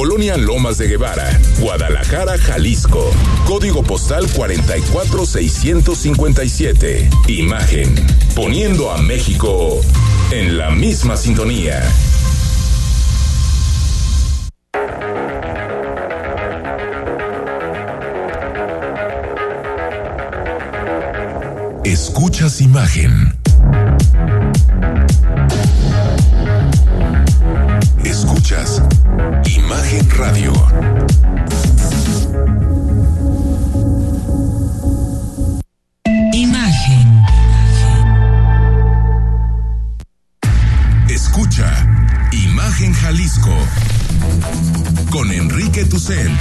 Colonia Lomas de Guevara, Guadalajara, Jalisco. Código postal 44657. Imagen. Poniendo a México en la misma sintonía. Escuchas imagen. Escuchas Imagen Radio. Imagen. Escucha Imagen Jalisco con Enrique Tucent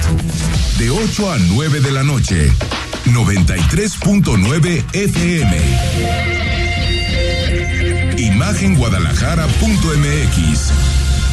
de 8 a 9 de la noche 93.9 FM Imagenguadalajara.mx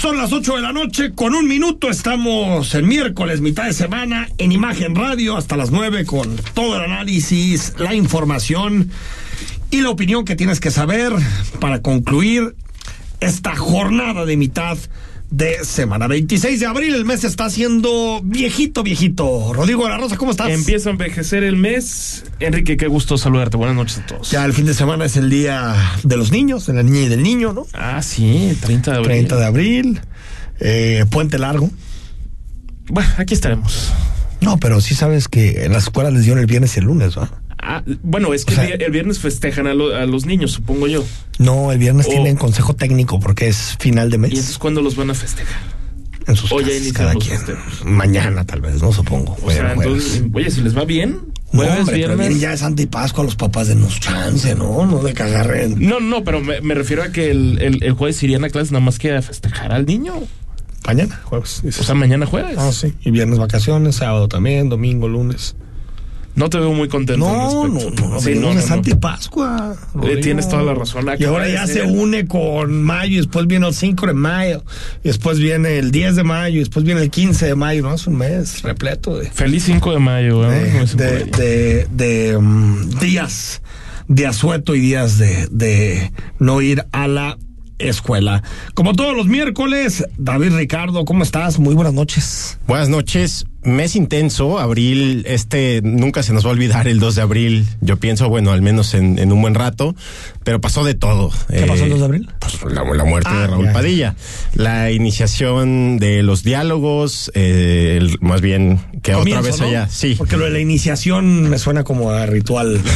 Son las 8 de la noche, con un minuto estamos el miércoles, mitad de semana, en Imagen Radio, hasta las 9, con todo el análisis, la información y la opinión que tienes que saber para concluir esta jornada de mitad de semana. 26 de abril, el mes está siendo viejito, viejito. Rodrigo de la Rosa, ¿cómo estás? Empieza a envejecer el mes. Enrique, qué gusto saludarte. Buenas noches a todos. Ya el fin de semana es el día de los niños, de la niña y del niño, ¿no? Ah, sí, 30 de abril. 30 de abril, eh, puente largo. Bueno, aquí estaremos. No, pero sí sabes que en las escuelas les dieron el viernes y el lunes, ¿va? Ah, bueno, es que O sea- el, viernes festejan a, lo- a los niños, supongo yo. No, el viernes Oh. tienen consejo técnico porque es final de ¿Y mes entonces cuándo los van a festejar? en sus o casas, cada los quien. festejos? Mañana tal vez, no supongo. O sea, Jueves, entonces, oye, si les va bien, No, jueves, hombre, pero viernes. viene ya de Santa y Pascua, los papás de nos chance, ¿no? No de agarren. No, no, pero me, me refiero a que el, el, el jueves irían a clases nada más que a festejar al niño. Mañana, jueves. O sea, mañana jueves. ah, sí. Y viernes vacaciones, sábado también, domingo, lunes. No te veo muy contento. No, al no, no, Sí, no, no, no. Santa y Pascua. Eh, Rodrigo. tienes toda la razón. Y ahora ya ser- se une con mayo, y después viene el 5 de mayo, y después viene el 10 de mayo, y después viene el 15 de mayo, ¿no? Es un mes repleto de, Feliz 5 de mayo, ¿eh? de- de, mm, días de asueto y días de, de no ir a la escuela. Como todos los miércoles, David Ricardo, ¿cómo estás? Muy buenas noches. Buenas noches. Mes intenso, abril, este nunca se nos va a olvidar el 2 de abril. Yo pienso, bueno, al menos en, en un buen rato, pero pasó de todo. ¿Qué pasó el 2 de abril? Pues la, la muerte Ah, de Raúl ya, ya. Padilla, la iniciación de los diálogos, eh, el- más bien que Comienzo, otra vez ¿no? allá. Sí. Porque lo de la iniciación me suena como a ritual.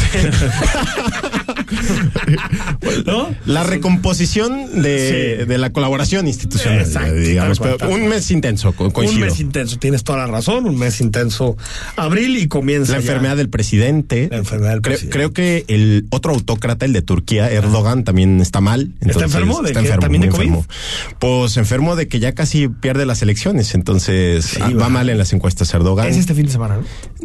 ¿No? La recomposición de, Sí. de la colaboración institucional, Exacto, digamos. pero un mes intenso, co- Un coincido. mes intenso, tienes toda la razón, un mes intenso. Abril y comienza La ya. enfermedad del presidente. La enfermedad del Creo- presidente. Creo, que el otro autócrata, el de Turquía, Erdogan, también está mal. entonces, enfermo? ¿De está enfermo, ¿También de muy COVID? enfermo. Pues enfermo de que ya casi pierde las elecciones. Entonces Sí, ah, va mal en las encuestas Erdogan. Es este fin de semana, ¿no?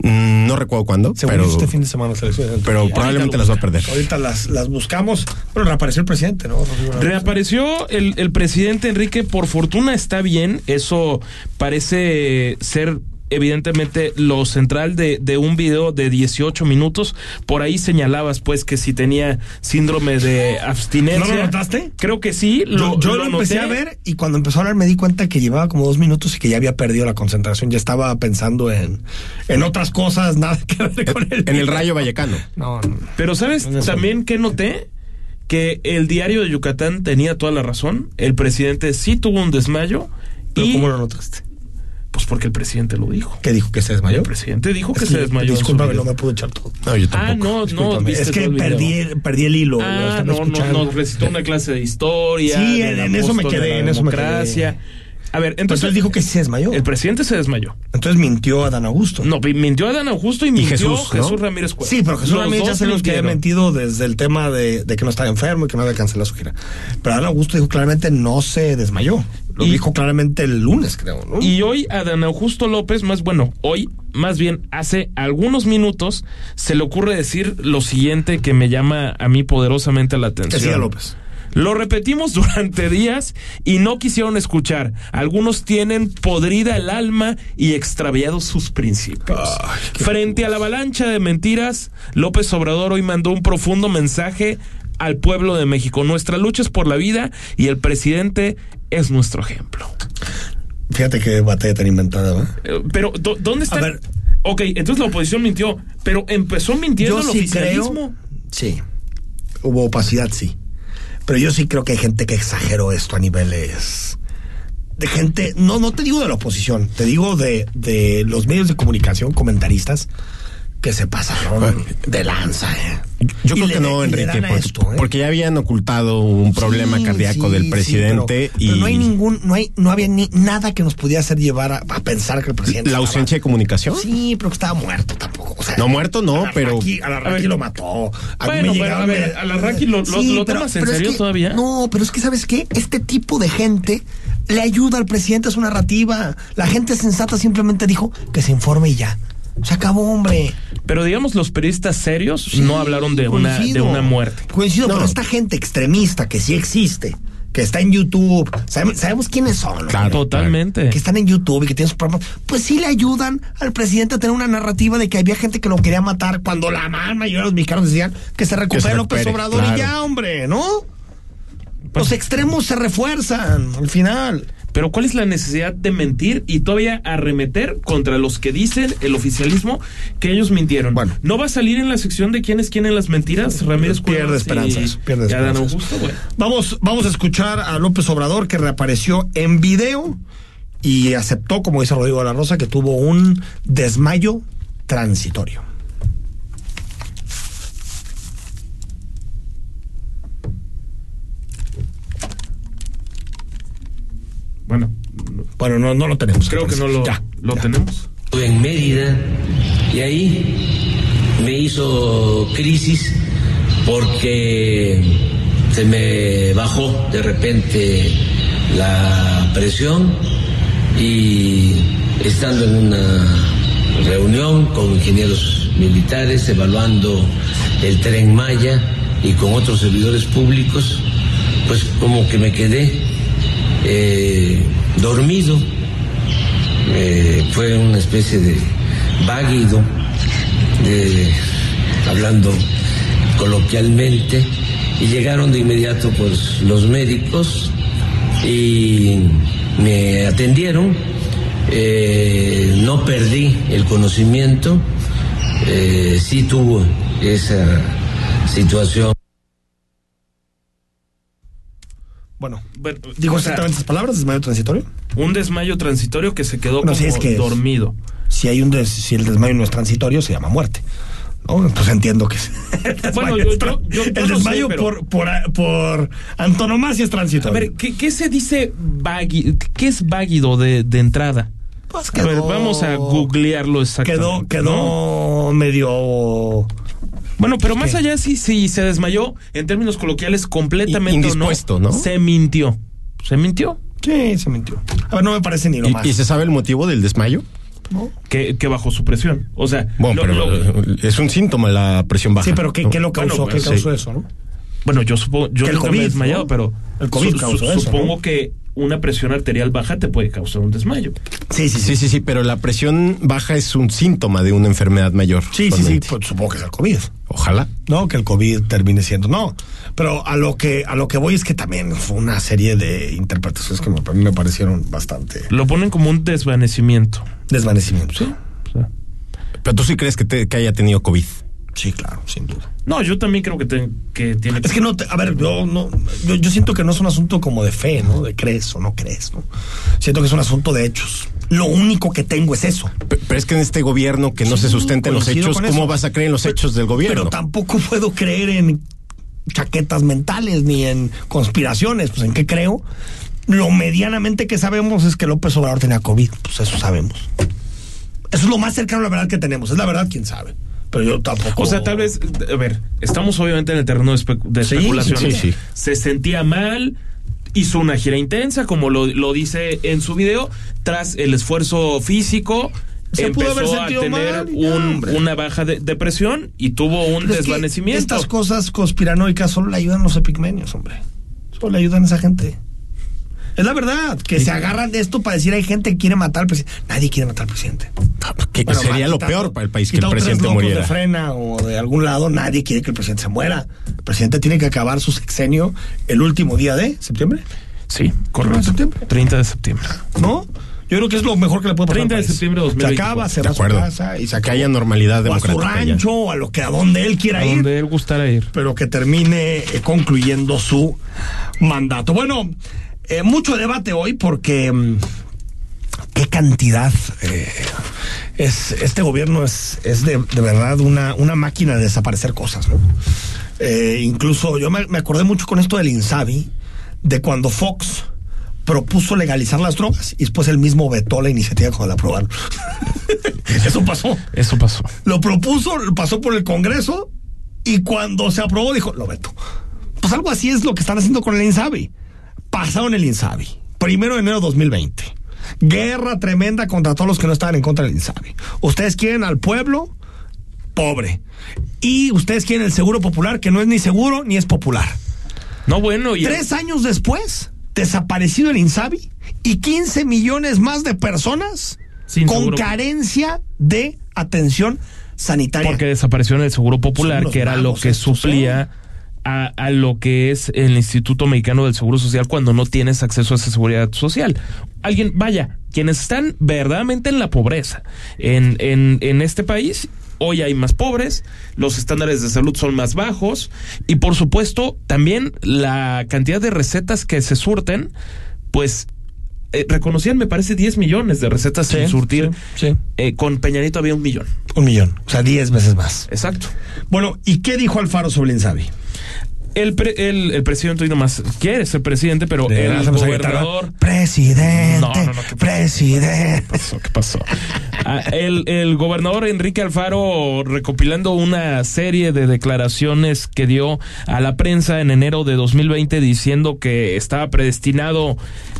Mm, no recuerdo cuándo, Según pero, este fin de semana las elecciones pero Turquía. probablemente las va a perder. Ahorita las, las buscamos. Bueno, reapareció el presidente, ¿no? Reapareció el, el presidente Enrique, por fortuna está bien, eso parece ser evidentemente lo central de, de un video de 18 minutos. Por ahí señalabas pues que si tenía síndrome de abstinencia. ¿No lo notaste? Creo que sí. Yo, yo lo, empecé noté. a ver y cuando empezó a hablar me di cuenta que llevaba como dos minutos y que ya había perdido la concentración. Ya estaba pensando en, en otras cosas, nada que ver con el En el Rayo Vallecano. No, no. Pero ¿sabes No también que noté? Que el diario de Yucatán tenía toda la razón. El presidente sí tuvo un desmayo. ¿Pero y, cómo lo notaste? Pues porque el presidente lo dijo. ¿Qué dijo? ¿Que se desmayó? El presidente dijo que se desmayó. Discúlpame, no me pude echar todo. No, yo Ah, tampoco. no, no, Discúlpame. viste es que perdí, perdí el hilo. lo Ah, no, no, no, recitó una clase de historia. Sí, en eso me quedé, en eso me democracia. A ver, entonces, Entonces dijo que sí se desmayó. el presidente se desmayó. Entonces mintió a Dan Augusto. No, mintió a Dan Augusto y mintió Jesús, Jesús, ¿no? Ramírez Cuevas. Sí, pero Jesús Los Ramírez ya sabemos que había mentido desde el tema de, de que no estaba enfermo y que no había cancelado su gira. Pero Dan Augusto dijo claramente no se desmayó. Lo Y- dijo claramente el lunes, creo, ¿no? Y hoy a Dan Augusto López, más bueno, hoy, más bien hace algunos minutos, se le ocurre decir lo siguiente que me llama a mí poderosamente la atención. Decía López. Lo repetimos durante días y no quisieron escuchar. Algunos tienen podrida el alma y extraviados sus principios. Ay, Frente a la avalancha de mentiras, López Obrador hoy mandó un profundo mensaje al pueblo de México. Nuestra lucha es por la vida y el presidente es nuestro ejemplo. Fíjate qué batalla tan inventada, ¿no? Eh, Pero, ¿dó- ¿dónde está? A ver. Ok, entonces la oposición mintió, pero empezó mintiendo el sí oficialismo. creo. Sí. Hubo opacidad, sí. Pero yo sí creo que hay gente que exageró esto a niveles. De gente. No, no te digo de la oposición, te digo de, de los medios de comunicación, comentaristas, que se pasaron de lanza, ¿eh? Yo Y creo que no, Enrique, porque, esto, ¿eh? porque ya habían ocultado un problema Sí, cardíaco sí, del presidente pero- pero y no hay ningún, no hay, no había ni nada que nos pudiera hacer llevar a, a pensar que el presidente. la estaba- ausencia de comunicación. Sí, pero que estaba muerto tampoco. O sea, No, muerto no, a pero- Raki- a la Raki lo mató. A Bueno, me pero, a ver, a la Raki lo- lo- lo tomas en pero es serio que- todavía. No, pero es que, ¿sabes qué? Este tipo de gente le ayuda al presidente a su narrativa. La gente sensata simplemente dijo que se informe y ya. Se acabó, hombre. Pero digamos, los periodistas serios Sí, no hablaron de una, de una muerte. Coincido, No. pero esta gente extremista que sí existe, que está en YouTube, sabemos, sabemos quiénes son. ¿no? Claro. Totalmente. que están en YouTube y que tienen sus programas, pues sí le ayudan al presidente a tener una narrativa de que había gente que lo quería matar cuando la gran mayoría de los mexicanos decían que se recupere López recupere, Obrador claro. y ya, hombre, ¿no? Pues- los extremos se refuerzan al final. Pero ¿cuál es la necesidad de mentir y todavía arremeter contra los que dicen el oficialismo que ellos mintieron? Bueno. ¿No va a salir en la sección de quiénes quieren las mentiras? Ramírez Pierde esperanzas, y- pierde esperanzas. Augusto, bueno. Vamos, vamos a escuchar a López Obrador que reapareció en video y aceptó, como dice Rodrigo de la Rosa, que tuvo un desmayo transitorio. Bueno, Bueno, no, no lo tenemos. creo que no lo, Ya, lo ya. tenemos. Estuve en Mérida y ahí me hizo crisis porque se me bajó de repente la presión y estando en una reunión con ingenieros militares evaluando el tren Maya y con otros servidores públicos, pues como que me quedé eh, dormido. Eh, fue una especie de váguido, hablando coloquialmente, y llegaron de inmediato pues los médicos y me atendieron, eh, no perdí el conocimiento, sí tuve esa situación. Bueno, Bueno, digo o sea, exactamente esas palabras, desmayo transitorio. un desmayo transitorio que se quedó Bueno, como es que dormido. Si hay un des- si el desmayo no es transitorio, se llama muerte. ¿no? Pues entiendo que es- el desmayo Bueno, yo- yo- yo- el no desmayo sé, pero- por, por, por antonomasia es A transitorio. ver, ¿qué, qué se dice vágui- ¿Qué es váguido de, de entrada? Pues A ver, vamos a googlearlo exactamente. Quedó, ¿no? quedó medio. Bueno, pero más ¿Qué? allá si, si se desmayó, en términos coloquiales, completamente o indispuesto, ¿no? Se mintió. Se mintió. Sí, se mintió. A ver, no me parece ni lo más. ¿Y, y se sabe el motivo del desmayo? ¿no? Que, que bajó su presión. O sea, Bueno, lo- pero lo- es un síntoma la presión baja. Sí, pero ¿qué, ¿no? qué lo causó? Bueno, ¿Qué pues, causó sí. eso, no? bueno, yo supongo, yo Que el nunca me he COVID, desmayado, ¿no? pero El COVID causó eso, supongo ¿no? que una presión arterial baja te puede causar un desmayo. Sí, sí, Sí, sí, sí, pero la presión baja es un síntoma de una enfermedad mayor. Sí, sí, sí. Pues, supongo que es el COVID. Ojalá. No, que el COVID termine siendo. No. Pero a lo que, a lo que voy es que también fue una serie de interpretaciones que me, parecieron bastante Lo ponen como un desvanecimiento. desvanecimiento. Sí. O sea, Pero tú sí crees que, te- que haya tenido COVID. Sí, claro, sin duda. no, yo también creo que, te- que tiene Es que no, te- a ver, yo no, yo, yo siento que no es un asunto como de fe, ¿no? De crees o no crees, ¿no? Siento que es un asunto de hechos. Lo único que tengo es eso. Pe- Pero es que en este gobierno que no Sí, se sustenta en los hechos, ¿cómo vas a creer en los Pero- hechos del gobierno? Pero tampoco puedo creer en chaquetas mentales ni en conspiraciones. Pues en qué creo? Lo medianamente que sabemos es que López Obrador tenía COVID, pues eso sabemos. Eso es lo más cercano a la verdad que tenemos. Es la verdad, quién sabe. Pero yo tampoco. O sea, tal vez, a ver, estamos obviamente en el terreno de, espe- de Sí, especulaciones. sí, sí. Se sentía mal, hizo una gira intensa, como lo, lo dice en su video, tras el esfuerzo físico. Se pudo haber empezó a tener mal un- una baja de, de presión y tuvo un Pero es que desvanecimiento. Estas cosas conspiranoicas solo le ayudan los epigmenios, hombre. Solo le ayudan a esa gente. Es la verdad, que se agarran de esto para decir hay gente que quiere matar al presidente. Nadie quiere matar al presidente. Que Bueno, sería lo peor para el país que el presidente muriera. de frena o de algún lado, nadie quiere que el presidente se muera. El presidente tiene que acabar su sexenio el último día de septiembre, Sí, correcto. ¿Primero de septiembre? 30 de septiembre. ¿no? Yo creo que es lo mejor que le puede pasar 30 al de septiembre de Se 2024. acaba, se va a su casa y se Que acaba. haya normalidad o a su democrática ya. rancho o a lo que a donde él quiera A ir. donde él gustara ir. pero que termine eh, concluyendo su mandato. Bueno, eh, mucho debate hoy porque mm, qué cantidad eh, es este gobierno es, es de, de verdad una, una máquina de desaparecer cosas, ¿no? Eh, incluso yo me, me acordé mucho con esto del Insabi, de cuando Fox propuso legalizar las drogas y después él mismo vetó la iniciativa cuando la aprobaron. Eso pasó Eso pasó. lo propuso, lo pasó por el Congreso y cuando se aprobó dijo, lo veto. Pues algo así es lo que están haciendo con el Insabi. Pasaron el Insabi. Primero de enero de 2020. Guerra tremenda contra todos los que no estaban en contra del Insabi. Ustedes quieren al pueblo pobre. Y ustedes quieren el seguro popular, que no es ni seguro ni es popular. No, bueno, Tres años después, desaparecido el Insabi y 15 millones más de personas Sin con seguro. carencia de atención sanitaria. porque desapareció en el Seguro Popular, que era lo que estos, suplía a, a lo que es el Instituto Mexicano del Seguro Social cuando no tienes acceso a esa seguridad social. Alguien, vaya, quienes están verdaderamente en la pobreza en, en, en este país. Hoy hay más pobres, los estándares de salud son más bajos y por supuesto también la cantidad de recetas que se surten, pues eh, reconocían me parece 10 millones de recetas sin surtir. sí, sí. Eh, con Peñanito había un millón. Un millón, o sea, 10 veces más. Exacto. Bueno, ¿y qué dijo Alfaro sobre el Insabi? El, pre- el, el presidente hoy nomás quiere ser presidente, pero Le el gobernador. Presidente, No, no, no, presidente. ¿Qué pasó? ¿Qué pasó? Ah, el, el gobernador Enrique Alfaro recopilando una serie de declaraciones que dio a la prensa en enero de 2020 diciendo que estaba predestinado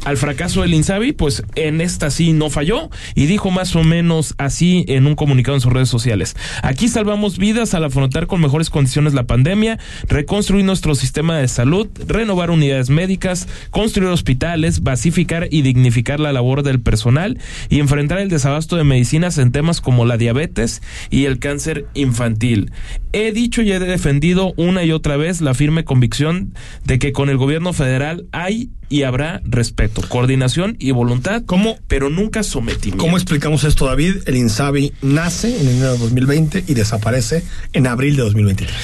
al fracaso del Insabi, pues en esta sí no falló y dijo más o menos así en un comunicado en sus redes sociales. Aquí salvamos vidas al afrontar con mejores condiciones la pandemia, reconstruir nuestro sistema de salud, renovar unidades médicas, construir hospitales, basificar y dignificar la labor del personal y enfrentar el desabasto de medicinas en temas como la diabetes y el cáncer infantil. He dicho y he defendido una y otra vez la firme convicción de que con el gobierno federal hay y habrá respeto, coordinación y voluntad, ¿Cómo- pero nunca sometimiento. ¿Cómo explicamos esto, David? El Insabi nace en enero de 2020 y desaparece en abril de 2023.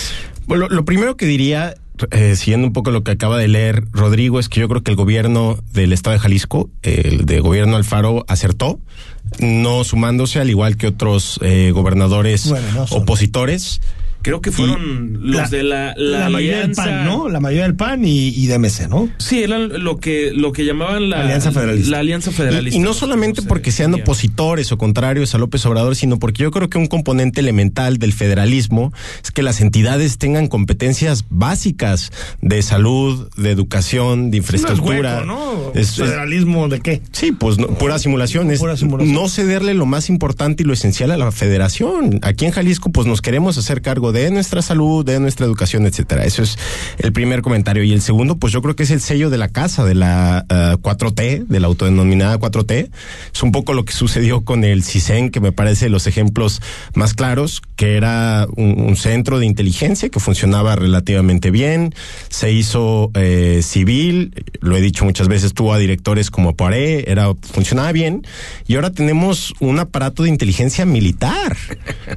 Bueno, lo primero que diría, eh, siguiendo un poco lo que acaba de leer Rodrigo, es que yo creo que el gobierno del estado de Jalisco, el de gobierno Alfaro, acertó, no sumándose al igual que otros eh, gobernadores Bueno, no son. opositores. Creo que fueron los La- de la, la, mayoría del. PAN, ¿no? La mayoría del PAN y, y de MC, ¿no? Sí, eran lo que lo que llamaban la Alianza Federalista. La alianza federalista. Y, y no solamente se porque sean opositores o contrarios a López Obrador, sino porque yo creo que un componente elemental del federalismo es que las entidades tengan competencias básicas de salud, de educación, de infraestructura. No es hueco, ¿no? Es- ¿Federalismo de qué? Sí, pues no, pura simulación. Es Pura simulación. no cederle lo más importante y lo esencial a la federación. Aquí en Jalisco, pues nos queremos hacer cargo de nuestra salud, de nuestra educación, etcétera. Eso es el primer comentario. Y el segundo, pues yo creo que es el sello de la casa, de la ah, 4T, de la autodenominada 4T. Es un poco lo que sucedió con el CISEN, que me parece los ejemplos más claros, que era un, un centro de inteligencia que funcionaba relativamente bien. Se hizo eh, civil, lo he dicho muchas veces, tuvo a directores como Poiré, era, funcionaba bien. Y ahora tenemos un aparato de inteligencia militar,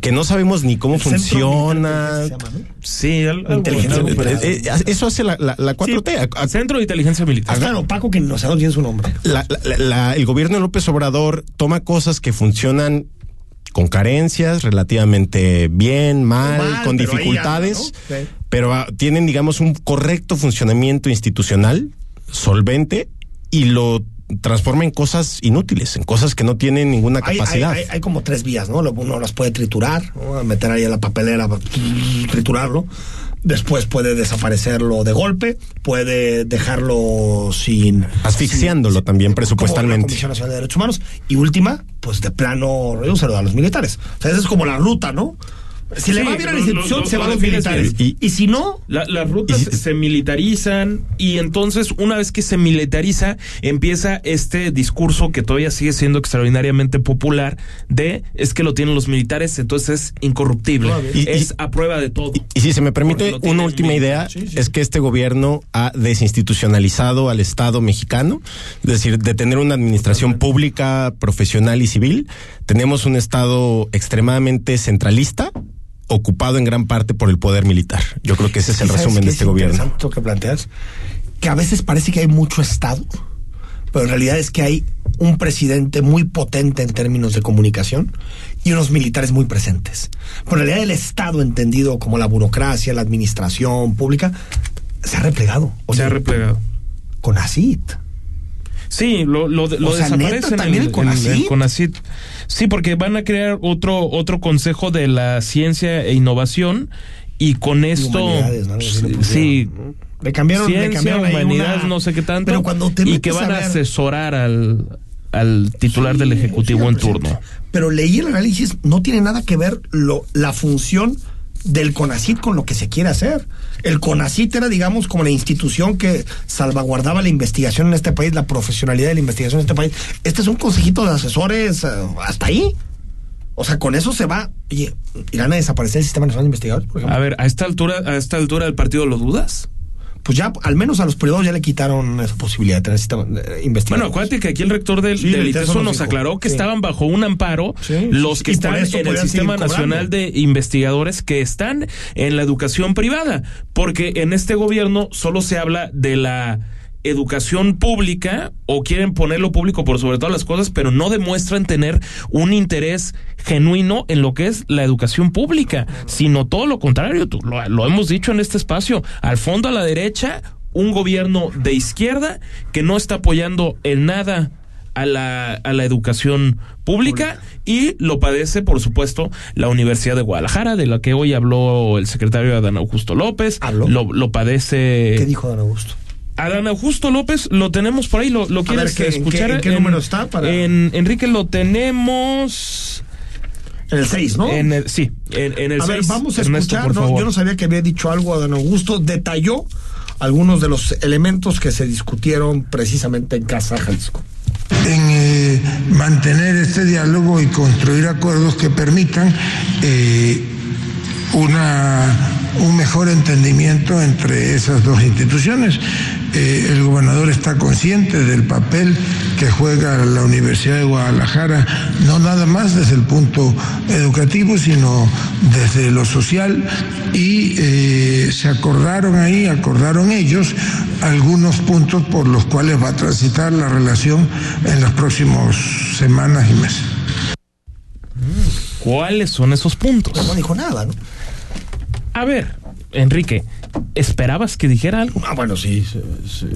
que no sabemos ni cómo funciona. ¿No? Sí, al- algo- Inteligencia algo Eh, militar. parecido. eh, Eso hace la, la, la 4T. A- a- Centro de Inteligencia Militar. Tan opaco que no sabemos bien su nombre. la- la- la- el gobierno de López Obrador toma cosas que funcionan con carencias, relativamente bien, mal, Mal, con dificultades, anda, ¿no? Sí. pero ah, tienen, digamos, un correcto funcionamiento institucional, solvente, y lo transforma en cosas inútiles, en cosas que no tienen ninguna capacidad. hay- hay- hay como tres vías, ¿no? Uno las puede triturar, ¿no? meter ahí a la papelera, triturarlo. Después puede desaparecerlo de golpe, puede dejarlo sin... Asfixiándolo sin- también presupuestalmente. La Comisión Nacional de Derechos Humanos. Y última, pues de plano, reducirlo a los militares. O sea, esa es como la ruta, ¿no? Si le va bien a la institución, se van los militares. Y, si no, La- las rutas Y- se militarizan y entonces una vez que se militariza empieza este discurso que todavía sigue siendo extraordinariamente popular de es que lo tienen los militares entonces es incorruptible. Y- y- es a prueba de todo Y, y si se me permite, una última idea Sí, sí. es que este gobierno ha desinstitucionalizado al Estado mexicano, es decir, de tener una administración pública, profesional y civil, tenemos un Estado extremadamente centralista, ocupado en gran parte por el poder militar. Yo creo que ese es el ¿sabes resumen de es este gobierno. interesante lo que planteas, que a veces parece que hay mucho Estado, pero en realidad es que hay un presidente muy potente en términos de comunicación y unos militares muy presentes. Pero en realidad el Estado, entendido como la burocracia, la administración pública, se ha replegado. se ha replegado Con ACID. Sí, lo, lo, desaparecen ¿neta también el CONACYT? CONACYT. Sí, porque van a crear otro otro consejo de la ciencia e innovación y con esto le sí Le cambiaron, le ciencia, cambiaron ahí humanidades, una- no sé qué tanto Pero cuando te y que van a, asesorar al al titular del ejecutivo en turno. Pero leí el análisis, no tiene nada que ver lo, la función del CONACIT con lo que se quiere hacer. El CONACIT era, digamos, como la institución que salvaguardaba la investigación en este país, la profesionalidad de la investigación en este país. Este es un consejito de asesores eh, hasta ahí. O sea, con eso se va. Oye, ¿irán a desaparecer el Sistema Nacional de Investigadores, por ejemplo? A ver, a esta altura a esta altura del partido lo dudas? Pues ya, al menos a los privados ya le quitaron esa posibilidad de tener sistema. Bueno, acuérdate que aquí el rector del, Sí, del ITESO Teso nos aclaró que Sí. estaban bajo un amparo Sí, los que están en el Sistema. Nacional de Investigadores que están en la educación privada, porque en este gobierno solo se habla de la educación pública o quieren ponerlo público por sobre todas las cosas, pero no demuestran tener un interés genuino en lo que es la educación pública, sino todo lo contrario, tú- lo, lo hemos dicho en este espacio, al fondo a la derecha, un gobierno de izquierda que no está apoyando en nada a la, a la educación pública y lo padece, por supuesto, la Universidad de Guadalajara, de la que hoy habló el secretario Adán Augusto López. ¿Habló? Lo, lo padece. ¿Qué dijo Don Augusto? Adán Augusto López, lo tenemos por ahí, lo, lo quieres ver, ¿qué- en qué- escuchar. en qué número está para- En, Enrique, lo tenemos. En el 6, ¿no? En el, sí, en, en el a ver, vamos a Ernesto, escuchar. por no, favor. yo no sabía que había dicho algo a don Augusto. Detalló algunos de los elementos que se discutieron precisamente en Casa Jalisco. en eh, mantener este diálogo y construir acuerdos que permitan eh, una, un mejor entendimiento entre esas dos instituciones. Eh, el gobernador está consciente del papel que juega la Universidad de Guadalajara, no nada más desde el punto educativo, sino desde lo social, y eh, se acordaron ahí, acordaron ellos algunos puntos por los cuales va a transitar la relación en las próximas semanas y meses. ¿Cuáles son esos puntos? No dijo nada, ¿no? A ver, Enrique, ¿esperabas que dijera algo? Ah, bueno, sí. sí, sí.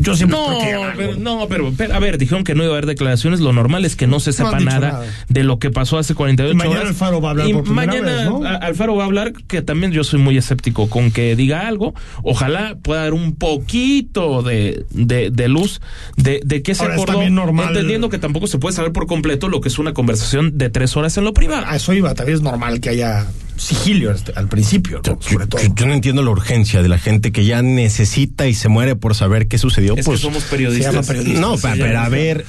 Yo siempre No, pero, no pero, pero, a ver, dijeron que no iba a haber declaraciones. Lo normal es que no se sepa nada, nada. de lo que pasó hace 48 Y mañana horas. Alfaro va a hablar Y por mañana vez, ¿no? Alfaro va a hablar, que también yo soy muy escéptico con que diga algo. Ojalá pueda dar un poquito de, de, de luz de, de qué se Ahora, acordó. normal- Entendiendo que tampoco se puede saber por completo lo que es una conversación de tres horas en lo privado. A eso iba. También es normal que haya sigilio al principio, ¿no? sobre todo. Yo, yo no entiendo la urgencia de la gente que ya necesita y se muere por saber qué sucedió. es pues, que somos se periodistas. llama periodistas. No, pero a ver,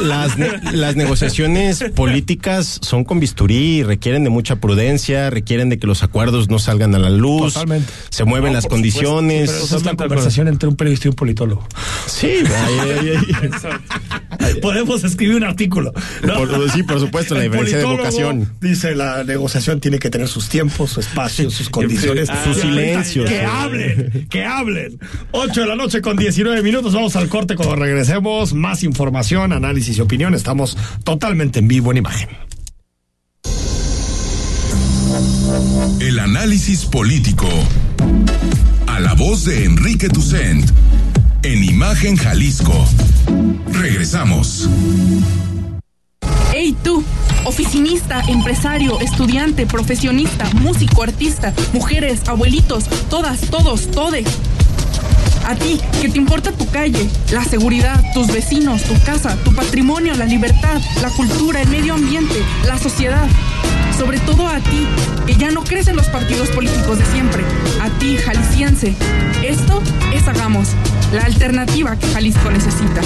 las, ne- las negociaciones políticas son con bisturí, requieren de mucha prudencia, requieren de que los acuerdos no salgan a la luz, Totalmente. se mueven No, las condiciones. Pero es de conversación entre un periodista y un politólogo. Sí. Podemos escribir un artículo. ¿no? Por- sí, por supuesto, la diferencia de vocación. Dice la negociación tiene que tener sus tiempos, su espacio, sus condiciones, Ah, sus silencios. Que hablen, que hablen. 8 de la noche con 19 minutos. Vamos al corte cuando regresemos. Más información, análisis y opinión. Estamos totalmente en vivo en imagen. El análisis político. A la voz de Enrique Tucent. en Imagen Jalisco. Regresamos. Hey tú, oficinista, empresario, estudiante, profesionista, músico, artista, mujeres, abuelitos, todas, todos, todes. A ti, que te importa tu calle, la seguridad, tus vecinos, tu casa, tu patrimonio, la libertad, la cultura, el medio ambiente, la sociedad. Sobre todo a ti, que ya no crees en los partidos políticos de siempre. A ti, jalisciense. Esto es Hagamos, la alternativa que Jalisco necesita.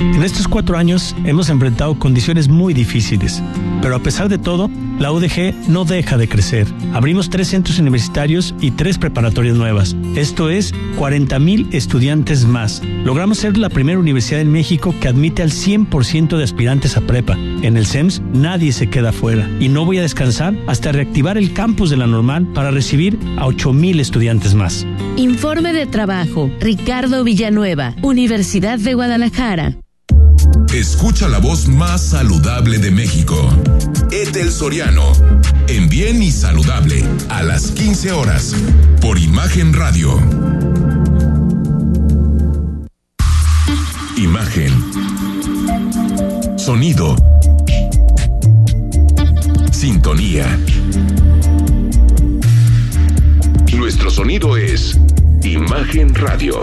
En estos cuatro años hemos enfrentado condiciones muy difíciles, pero a pesar de todo, la UDG no deja de crecer. Abrimos tres centros universitarios y tres preparatorias nuevas. Esto es 40 mil estudiantes más. Logramos ser la primera universidad en México que admite al 100% de aspirantes a prepa. En el SEMS nadie se queda fuera y no voy a descansar hasta reactivar el campus de la normal para recibir a 8 mil estudiantes más. Informe de trabajo. Ricardo Villanueva, Universidad de Guadalajara. Escucha la voz más saludable de México. Etel Soriano. En Bien y Saludable. A las 15 horas. Por Imagen Radio. Imagen. Sonido. Sintonía. Nuestro sonido es Imagen Radio.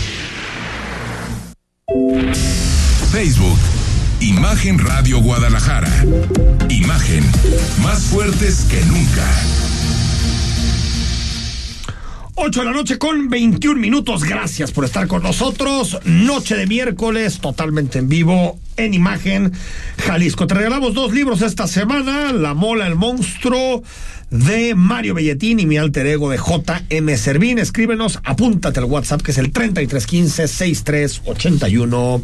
Facebook, Imagen Radio Guadalajara. Imagen, más fuertes que nunca. 8 de la noche con 21 minutos. Gracias por estar con nosotros. Noche de miércoles, totalmente en vivo, en imagen. Jalisco. Te regalamos dos libros esta semana: La Mola, el Monstruo de Mario Belletín y mi alter ego de JM Servín. Escríbenos, apúntate al WhatsApp que es el 3315 6381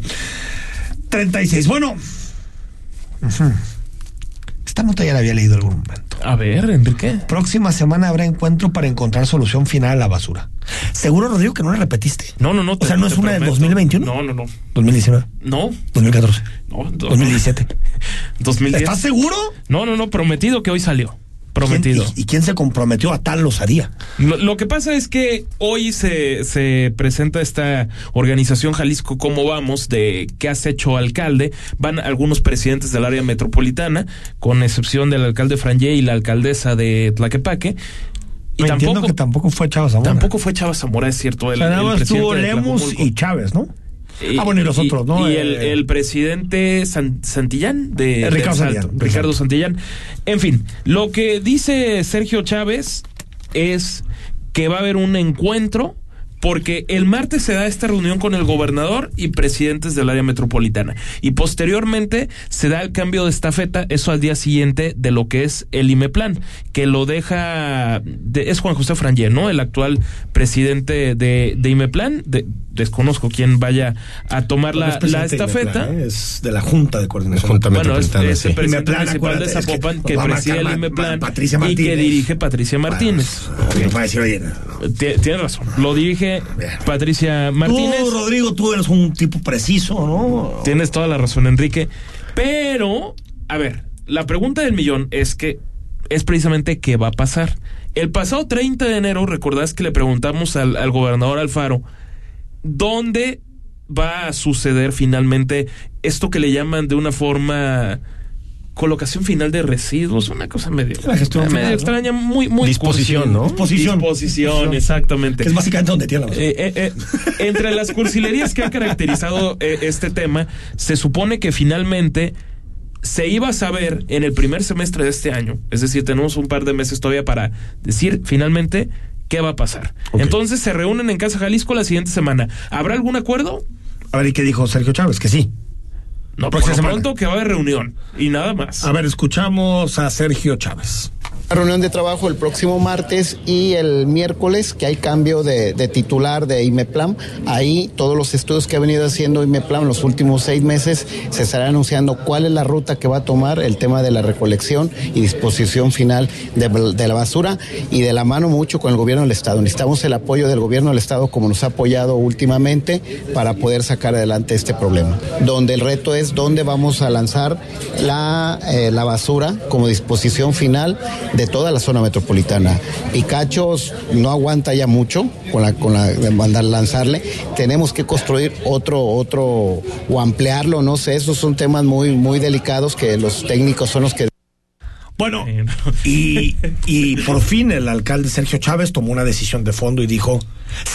36. Bueno, esta nota ya la había leído en algún momento. A ver, Enrique. Próxima semana habrá encuentro para encontrar solución final a la basura. Seguro, Rodrigo, que no la repetiste. No, no, no. O sea, ¿no es una del 2021? No, no, no. 2019, No. 2014, No. do- 2017. 2010. ¿Estás seguro? No, no, no. Prometido que hoy salió. Prometido. ¿Quién- y, y quién se comprometió a tal osadía? Lo, lo que pasa es que hoy se, se presenta esta organización Jalisco Cómo Vamos de qué has hecho alcalde. Van algunos presidentes del área metropolitana, con excepción del alcalde Frangé y la alcaldesa de Tlaquepaque. Y Me entiendo tampoco, que tampoco fue Chava Zamora. tampoco fue Chava Zamora, es cierto. O El, sea, nada el más presidente de Lemus Tlajomulco. y Chávez, ¿no? Y- ah, bueno, y los y- otros, ¿no? Y el, Eh, el presidente San- Santillán de, Eh, Ricardo. Santillán. En fin, lo que dice Sergio Chávez es que va a haber un encuentro porque el martes se da esta reunión con el gobernador y presidentes del área metropolitana y posteriormente se da el cambio de estafeta, eso al día siguiente de lo que es el IMEPLAN, que lo deja, de- es Juan José Frangé, ¿no? El actual presidente de, de IMEPLAN, de- desconozco quién vaya a tomar es la, la estafeta. Imeplan, ¿eh? Es de la Junta de Coordinación. Junta Bueno, es, es el presidente Imeplan, municipal de acuérdate, es que Zapopan que, preside el IMEPLAN y que dirige Patricia Martínez. Bueno, va a decir, oye, no, no. Tie- Tiene razón, lo dirige Patricia Martínez. Tú, Rodrigo, tú eres un tipo preciso, ¿no? Tienes toda la razón, Enrique. Pero, a ver, la pregunta del millón es que es precisamente qué va a pasar. El pasado 30 de enero, recordás que le preguntamos al, al gobernador Alfaro dónde va a suceder finalmente esto que le llaman de una forma colocación final de residuos, una cosa medio, La gestión medio final, ¿no? extraña, muy, muy Disposición, cursi. ¿no? Disposición. Disposición, exactamente. Que es básicamente donde tiene la basura. Eh, eh, eh, entre las cursilerías que han caracterizado eh, este tema, se supone que finalmente se iba a saber en el primer semestre de este año, es decir, tenemos un par de meses todavía para decir finalmente qué va a pasar. Entonces se reúnen en Casa Jalisco la siguiente semana. ¿Habrá algún acuerdo? A ver, ¿y qué dijo Sergio Chávez? Que sí. No, por lo pronto que va a haber reunión y nada más. A ver, escuchamos a Sergio Chávez reunión de trabajo el próximo martes y el miércoles, que hay cambio de, titular de IMEPLAM. Ahí todos los estudios que ha venido haciendo IMEPLAM los últimos seis meses se estará anunciando cuál es la ruta que va a tomar el tema de la recolección y disposición final de, la basura y de la mano mucho con el gobierno del Estado. Necesitamos el apoyo del gobierno del Estado como nos ha apoyado últimamente para poder sacar adelante este problema. Donde el reto es dónde vamos a lanzar la, eh, la basura como disposición final de toda la zona metropolitana. Picachos no aguanta ya mucho con la, con la de mandar lanzarle. Tenemos que construir otro, otro o ampliarlo, no sé. Esos son temas muy, muy delicados que los técnicos son los que bueno, y, y por fin el alcalde Sergio Chávez tomó una decisión de fondo y dijo,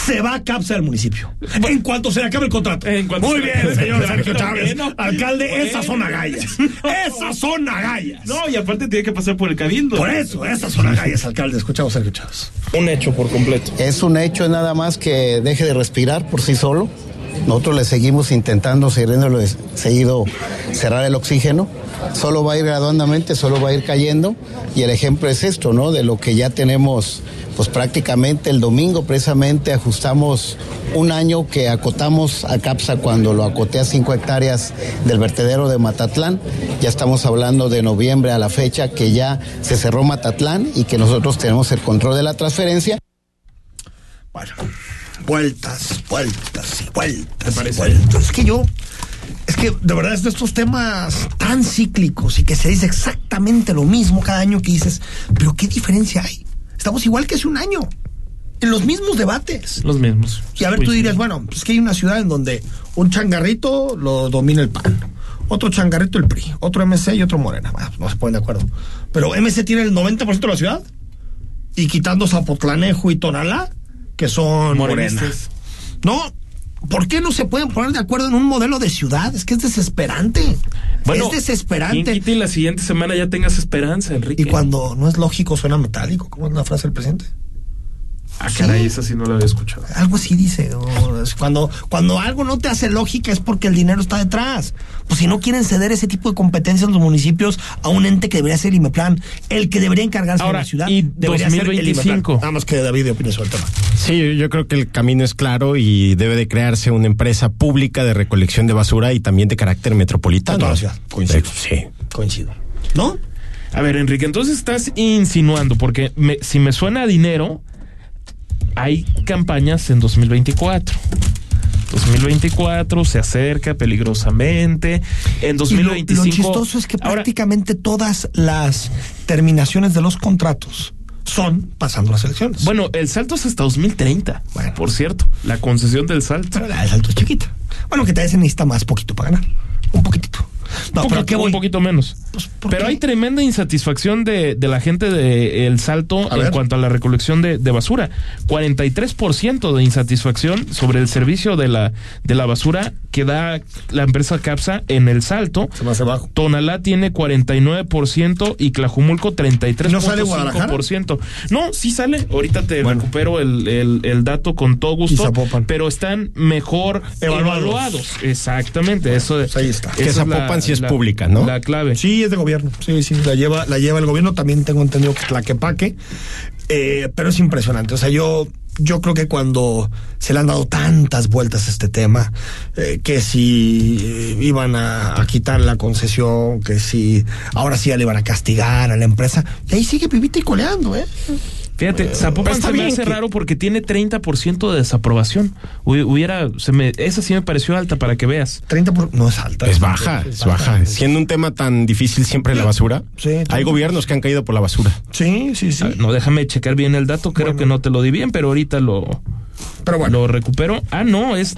se va a CAPSA del municipio. En cuanto se le acabe el contrato. Muy bien, señor Sergio Chávez. alcalde, esas son agallas. Esas son agallas. No, y aparte tiene que pasar por el cabildo. Por eso, esas son agallas, alcalde. Escuchamos Sergio Chávez. Un hecho por completo. Es un hecho nada más que deje de respirar por sí solo. Nosotros le seguimos intentando, seguido cerrar el oxígeno solo va a ir gradualmente, solo va a ir cayendo y el ejemplo es esto, ¿no? De lo que ya tenemos, pues prácticamente el domingo precisamente ajustamos un año que acotamos a CAPSA cuando lo acoté a cinco hectáreas del vertedero de Matatlán. Ya estamos hablando de noviembre a la fecha que ya se cerró Matatlán y que nosotros tenemos el control de la transferencia. Bueno, vueltas, vueltas y vueltas. Y vueltas. Es que yo es que de verdad es de estos temas tan cíclicos y que se dice exactamente lo mismo cada año que dices, pero ¿qué diferencia hay? Estamos igual que hace un año. En los mismos debates. Los mismos. Y a ver, tú dirías, bueno, es que hay una ciudad en donde un changarrito lo domina el PAN, otro changarrito el PRI, otro MC y otro Morena. no se ponen de acuerdo. Pero MC tiene el 90% de la ciudad. Y quitando Zapotlanejo y Tonalá, que son morenas. No, ¿Por qué no se pueden poner de acuerdo en un modelo de ciudad? Es que es desesperante. Bueno, es desesperante. Y la siguiente semana ya tengas esperanza, Enrique. Y cuando no es lógico suena metálico, ¿cómo es la frase del presidente? Ah, caray, esa sí no la había escuchado. Algo así dice. Cuando, cuando algo no te hace lógica es porque el dinero está detrás. Pues si no quieren ceder ese tipo de competencias los municipios a un ente que debería ser IMEPLAN, el que debería encargarse de la ciudad, y debería 2025. ser Nada más que David opine sobre el tema. Sí, yo creo que el camino es claro y debe de crearse una empresa pública de recolección de basura y también de carácter metropolitano. Coincido. Sí. Coincido. ¿No? A ver, Enrique, entonces estás insinuando, porque si me suena a dinero, hay campañas en 2024. 2024 se acerca peligrosamente. En 2025. lo, chistoso es que prácticamente todas las terminaciones de los contratos son pasando las elecciones. Bueno, el salto es hasta 2030. Bueno. Por cierto, la concesión del salto. Pero la del salto es chiquita. Bueno, que te se necesita más poquito para ganar. Un poquitito. No, pero ¿qué voy? Un poquito menos. Pues, pero hay tremenda insatisfacción de, la gente de El Salto en cuanto a la recolección de, de basura. 43% de insatisfacción sobre el servicio de la, de la basura que da la empresa CAPSA en El Salto. Se más abajo. Tonalá tiene 49% y Clajumulco 33%. ¿No sale Guadalajara? No, sí sale. Ahorita te recupero el, el, dato con todo gusto. Pero están mejor evaluados. Exactamente. Eso, pues ahí está. Que Zapopan sí es pública, ¿no? La clave. Sí, es de gobierno. Sí, sí, la lleva, la lleva el gobierno. También tengo entendido que es la que paque. Eh, pero es impresionante. O sea, yo, yo creo que cuando se le han dado tantas vueltas a este tema, eh, que si eh, iban a, a, quitar la concesión, que si ahora sí ya le iban a castigar a la empresa, y ahí sigue pibita y coleando, ¿eh? Fíjate, Zapopan se me hace raro porque tiene 30% de desaprobación. Hubiera, se me, esa sí me pareció alta para que veas. 30% no es alta. Es baja, es, baja. Siendo un tema tan difícil siempre la basura. Sí, hay gobiernos que han caído por la basura. Sí, sí, sí. no, déjame checar bien el dato. Creo que no te lo di bien, pero ahorita lo, pero bueno. lo recupero. Ah, no, es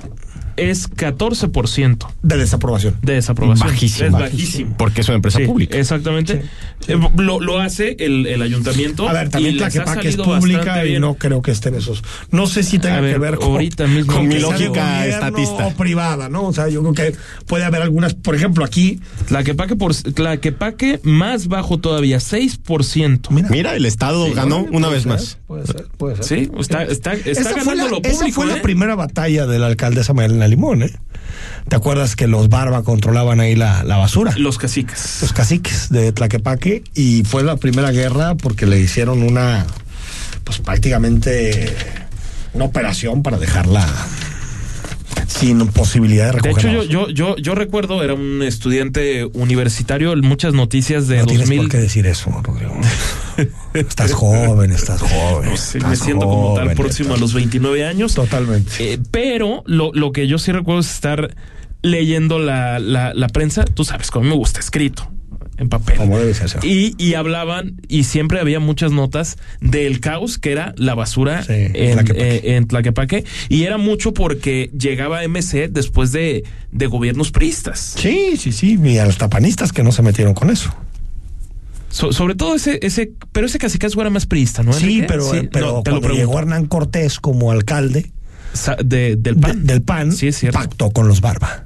es 14% De desaprobación. de desaprobación. Bajísimo. Es bajísimo. Porque es una empresa Sí, pública. Exactamente. Eh, lo, lo hace el, el ayuntamiento. A ver, también y les ha Tlaquepaque es pública y no creo que estén esos. No sé si tenga ver, que ver con, ahorita mismo con mi que lógica estatista. o privada, ¿no? O sea, yo creo que puede haber algunas, por ejemplo, aquí. Tlaquepaque, por, Tlaquepaque más bajo todavía, 6%. Mira, Mira, el Estado ganó puede una vez ser, más. Puede ser, puede ser. Sí, está, está, está esa ganando fue, la, lo esa público. fue la ¿eh? primera batalla de la alcaldesa Limón, ¿eh? ¿Te acuerdas que los Barba controlaban ahí la, la basura? Los caciques. los caciques de Tlaquepaque y fue la primera guerra porque le hicieron una, pues prácticamente una operación para dejarla sin posibilidad de De recoger. hecho, la yo, yo, yo, yo recuerdo, era un estudiante universitario, muchas noticias de no tienes 2000. por qué decir eso, Rodrigo. estás joven, estás joven. Sí, estás me siento como tal joven, próximo a estás- los 29 años. Totalmente. Eh, pero lo, lo que yo sí recuerdo es estar leyendo la, la, la prensa. Tú sabes, como a mí me gusta escrito en papel. Como debe ser. Y, y hablaban, y siempre había muchas notas del caos que era la basura Sí, en en, Tlaquepaque. eh, en Tlaquepaque. Y era mucho porque llegaba MC después de, de gobiernos priistas. Sí, sí, sí. Y a los tapanistas que no se metieron con eso. So- sobre todo ese, ese, pero ese cacicazgo era más priista, ¿no? Sí, Enrique? pero, Sí, pero no, te lo cuando llegó. Hernán Cortés como alcalde de- del de- PAN. del PAN, Sí, es cierto. pactó con los Barba.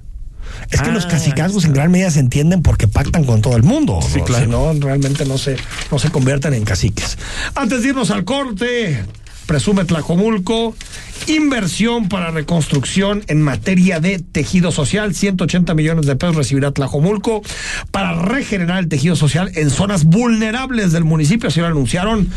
Es que Ah, los cacicazgos en gran medida se entienden porque pactan con todo el mundo. Sí, ¿no? claro. Si no, realmente no se, no se convierten en caciques. Antes de irnos al corte, presume Tlacomulco, inversión para reconstrucción en materia de tejido social, 180 millones de pesos recibirá Tlajomulco para regenerar el tejido social en zonas vulnerables del municipio, así lo anunciaron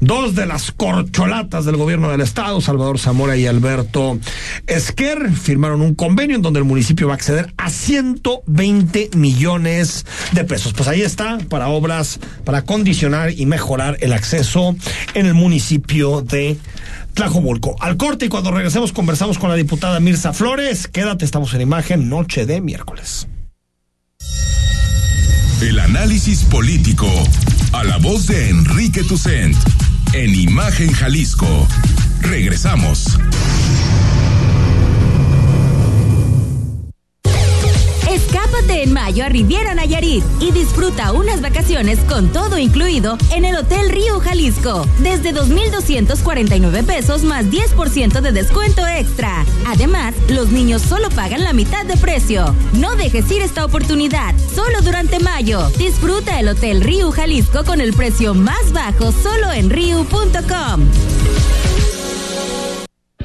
dos de las corcholatas del gobierno del estado, Salvador Zamora y Alberto Esquer, firmaron un convenio en donde el municipio va a acceder a 120 millones de pesos. Pues ahí está, para obras, para acondicionar y mejorar el acceso en el municipio de Tlajomulco. Al corte y cuando regresemos conversamos con la diputada Mirza Flores. Quédate, estamos en imagen, noche de miércoles. El análisis político. A la voz de Enrique Tucent. En Imagen Jalisco. Regresamos. Escápate en mayo a Riviera Nayarit y disfruta unas vacaciones con todo incluido en el Hotel Río Jalisco. Desde 2,249 pesos más 10% de descuento extra. Además, los niños solo pagan la mitad de precio. No dejes ir esta oportunidad. Solo durante mayo. Disfruta el Hotel Río Jalisco con el precio más bajo solo en riu.com.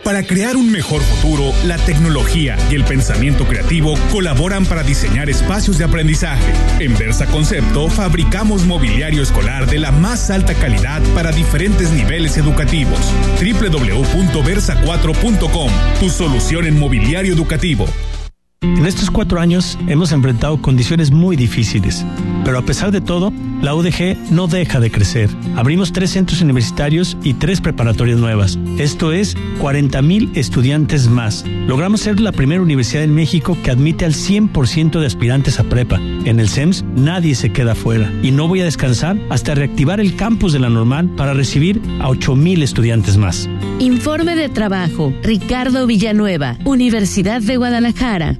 Para crear un mejor futuro, la tecnología y el pensamiento creativo colaboran para diseñar espacios de aprendizaje. En Versa Concepto fabricamos mobiliario escolar de la más alta calidad para diferentes niveles educativos. www.versa4.com, tu solución en mobiliario educativo. En estos cuatro años hemos enfrentado condiciones muy difíciles, pero a pesar de todo, la UDG no deja de crecer. Abrimos tres centros universitarios y tres preparatorias nuevas. Esto es 40 mil estudiantes más. Logramos ser la primera universidad en México que admite al 100% de aspirantes a prepa. En el SEMS nadie se queda fuera y no voy a descansar hasta reactivar el campus de la normal para recibir a 8 mil estudiantes más. Informe de trabajo. Ricardo Villanueva, Universidad de Guadalajara.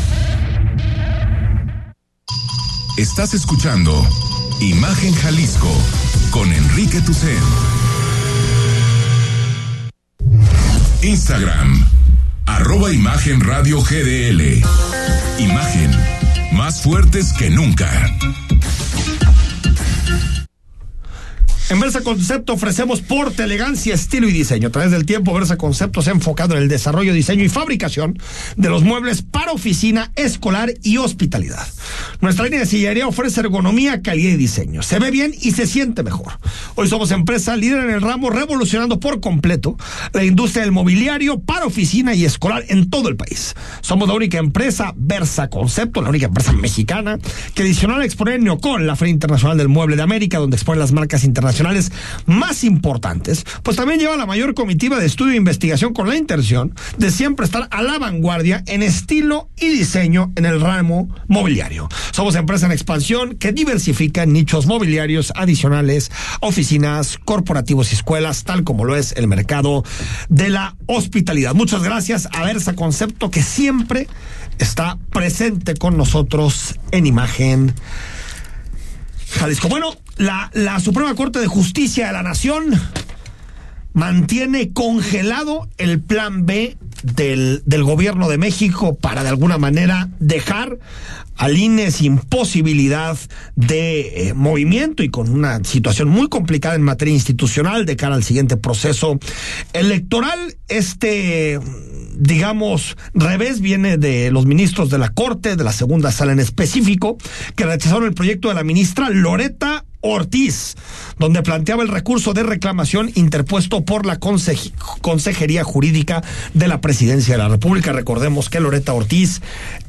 Estás escuchando Imagen Jalisco con Enrique Tucen. Instagram, Arroba Imagen Radio GDL. Imagen. Más fuertes que nunca. En Versa Concepto ofrecemos porte, elegancia, estilo y diseño. A través del tiempo, Versa Concepto se ha enfocado en el desarrollo, diseño y fabricación de los muebles para oficina, escolar y hospitalidad. Nuestra línea de sillería ofrece ergonomía, calidad y diseño. Se ve bien y se siente mejor. Hoy somos empresa líder en el ramo, revolucionando por completo la industria del mobiliario para oficina y escolar en todo el país. Somos la única empresa Versa Concepto, la única empresa mexicana que adicional a exponer en Neocon, la Feria Internacional del Mueble de América, donde exponen las marcas internacionales más importantes, pues también lleva la mayor comitiva de estudio e investigación con la intención de siempre estar a la vanguardia en estilo y diseño en el ramo mobiliario. Somos empresa en expansión que diversifica nichos mobiliarios adicionales, oficinas, corporativos y escuelas, tal como lo es el mercado de la hospitalidad. Muchas gracias a Versa Concepto que siempre está presente con nosotros en imagen. Jalisco. Bueno, la, la Suprema Corte de Justicia de la Nación mantiene congelado el plan B del, del, gobierno de México para de alguna manera dejar al INE sin posibilidad de eh, movimiento y con una situación muy complicada en materia institucional de cara al siguiente proceso electoral. Este, digamos, revés viene de los ministros de la Corte, de la segunda sala en específico, que rechazaron el proyecto de la ministra Loreta Ortiz, donde planteaba el recurso de reclamación interpuesto por la Consejería Jurídica de la Presidencia de la República. Recordemos que Loreta Ortiz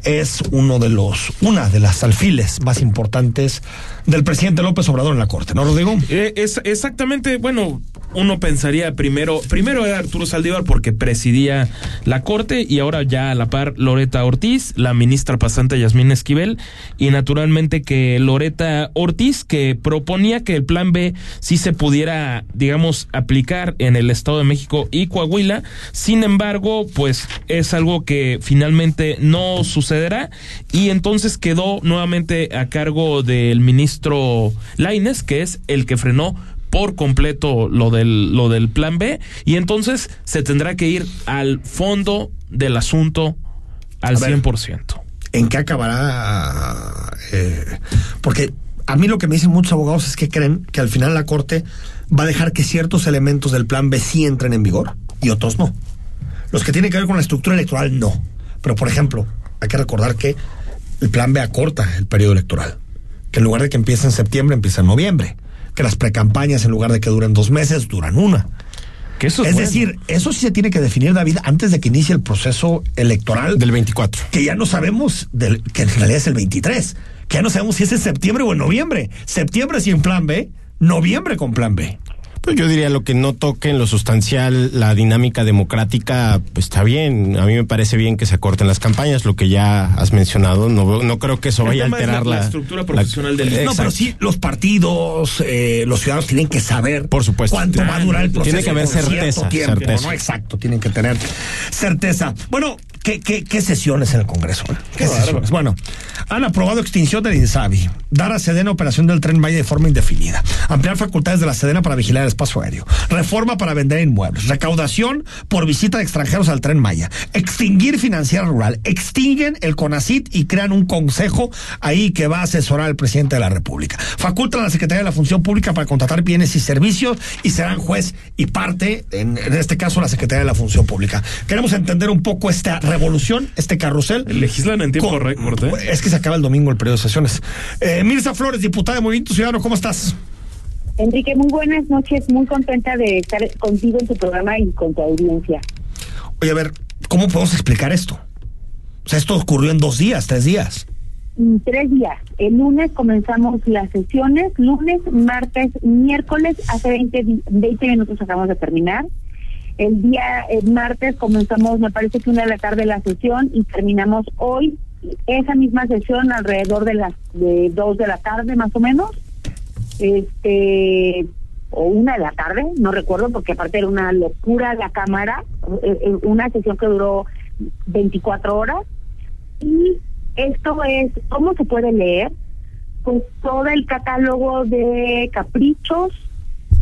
es uno de los, una de las alfiles más importantes del presidente López Obrador en la Corte, ¿no, Rodrigo? Eh, es exactamente, bueno, uno pensaría primero, primero era Arturo Saldívar porque presidía la Corte y ahora ya a la par Loreta Ortiz, la ministra pasante Yasmín Esquivel y naturalmente que Loreta Ortiz que proponía que el plan B sí se pudiera, digamos, aplicar en el Estado de México y Coahuila, sin embargo, pues es algo que finalmente no sucederá y entonces quedó nuevamente a cargo del ministro Laines, que es el que frenó por completo lo del, lo del plan B y entonces se tendrá que ir al fondo del asunto al cien por 100%. ¿En qué acabará? Eh, porque a mí lo que me dicen muchos abogados es que creen que al final la Corte va a dejar que ciertos elementos del plan B sí entren en vigor y otros no. Los que tienen que ver con la estructura electoral no. Pero, por ejemplo, hay que recordar que el plan B acorta el periodo electoral. Que en lugar de que empiece en septiembre, empieza en noviembre que las precampañas, en lugar de que duren dos meses, duran una. Que eso es, decir, eso sí se tiene que definir, David, antes de que inicie el proceso electoral. Del 24. Que ya no sabemos, del, que en realidad es el 23. Que ya no sabemos si es en septiembre o en noviembre. Septiembre sin plan B, noviembre con plan B. Pues yo diría lo que no toque en lo sustancial la dinámica democrática, pues está bien. A mí me parece bien que se acorten las campañas, lo que ya has mencionado. No, no creo que eso vaya a alterar la, estructura profesional del No, pero sí, los partidos, eh, los ciudadanos tienen que saber Por supuesto. cuánto va a durar el proceso. Tiene que haber certeza. certeza. ¿no? Exacto, tienen que tener certeza. Bueno, ¿Qué, qué, qué, sesiones en el Congreso? ¿Qué sesiones? Bueno, han aprobado extinción del INSABI, dar a Sedena operación del tren Maya de forma indefinida, ampliar facultades de la Sedena para vigilar el espacio aéreo, reforma para vender inmuebles, recaudación por visita de extranjeros al tren Maya, extinguir financiera rural, extinguen el CONACIT y crean un consejo ahí que va a asesorar al presidente de la República. Facultan a la Secretaría de la Función Pública para contratar bienes y servicios y serán juez y parte, en, en este caso la Secretaría de la Función Pública. Queremos entender un poco esta revolución, este carrusel. Legislan en tiempo récord. ¿eh? Es que se acaba el domingo el periodo de sesiones. Eh, Mirza Flores, diputada de Movimiento Ciudadano, ¿cómo estás? Enrique, muy buenas noches, muy contenta de estar contigo en tu programa y con tu audiencia. Oye, a ver, ¿cómo podemos explicar esto? O sea, esto ocurrió en dos días, tres días. Mm, tres días. El lunes comenzamos las sesiones, lunes, martes, miércoles, hace 20, 20 minutos acabamos de terminar. El día el martes comenzamos, me parece que una de la tarde la sesión y terminamos hoy esa misma sesión alrededor de las de dos de la tarde más o menos. Este o una de la tarde, no recuerdo porque aparte era una locura la cámara, eh, eh, una sesión que duró 24 horas y esto es cómo se puede leer pues todo el catálogo de caprichos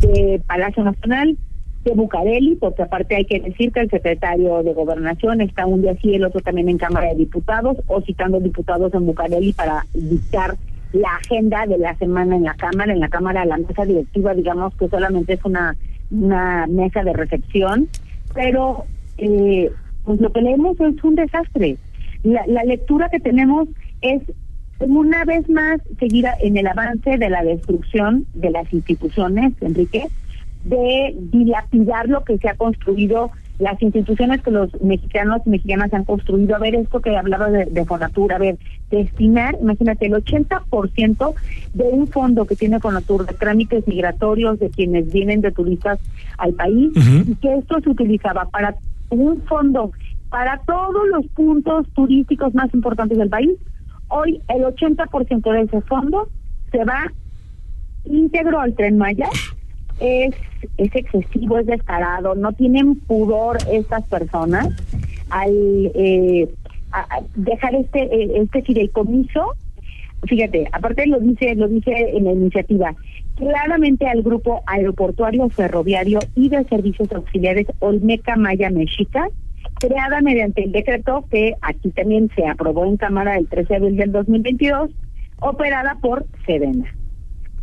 de Palacio Nacional de Bucareli, porque aparte hay que decir que el secretario de Gobernación está un día así, el otro también en Cámara de Diputados, o citando diputados en Bucareli para dictar la agenda de la semana en la Cámara, en la Cámara, la mesa directiva, digamos que solamente es una, una mesa de recepción, pero eh, pues lo que leemos es un desastre. La, la lectura que tenemos es una vez más seguir en el avance de la destrucción de las instituciones, Enrique, de dilapidar lo que se ha construido, las instituciones que los mexicanos y mexicanas han construido. A ver, esto que hablaba de, de Fonatur, a ver, destinar, imagínate, el 80% de un fondo que tiene Fonatur de trámites migratorios de quienes vienen de turistas al país, y que esto se utilizaba para un fondo para todos los puntos turísticos más importantes del país. Hoy el 80% de ese fondo se va íntegro al tren Maya es, es excesivo, es descarado, no tienen pudor estas personas al eh, dejar este eh, este fideicomiso. Fíjate, aparte lo dice lo dice en la iniciativa, claramente al grupo aeroportuario, ferroviario y de servicios auxiliares Olmeca Maya Mexica, creada mediante el decreto que aquí también se aprobó en Cámara el 13 de abril del 2022, operada por Sedena.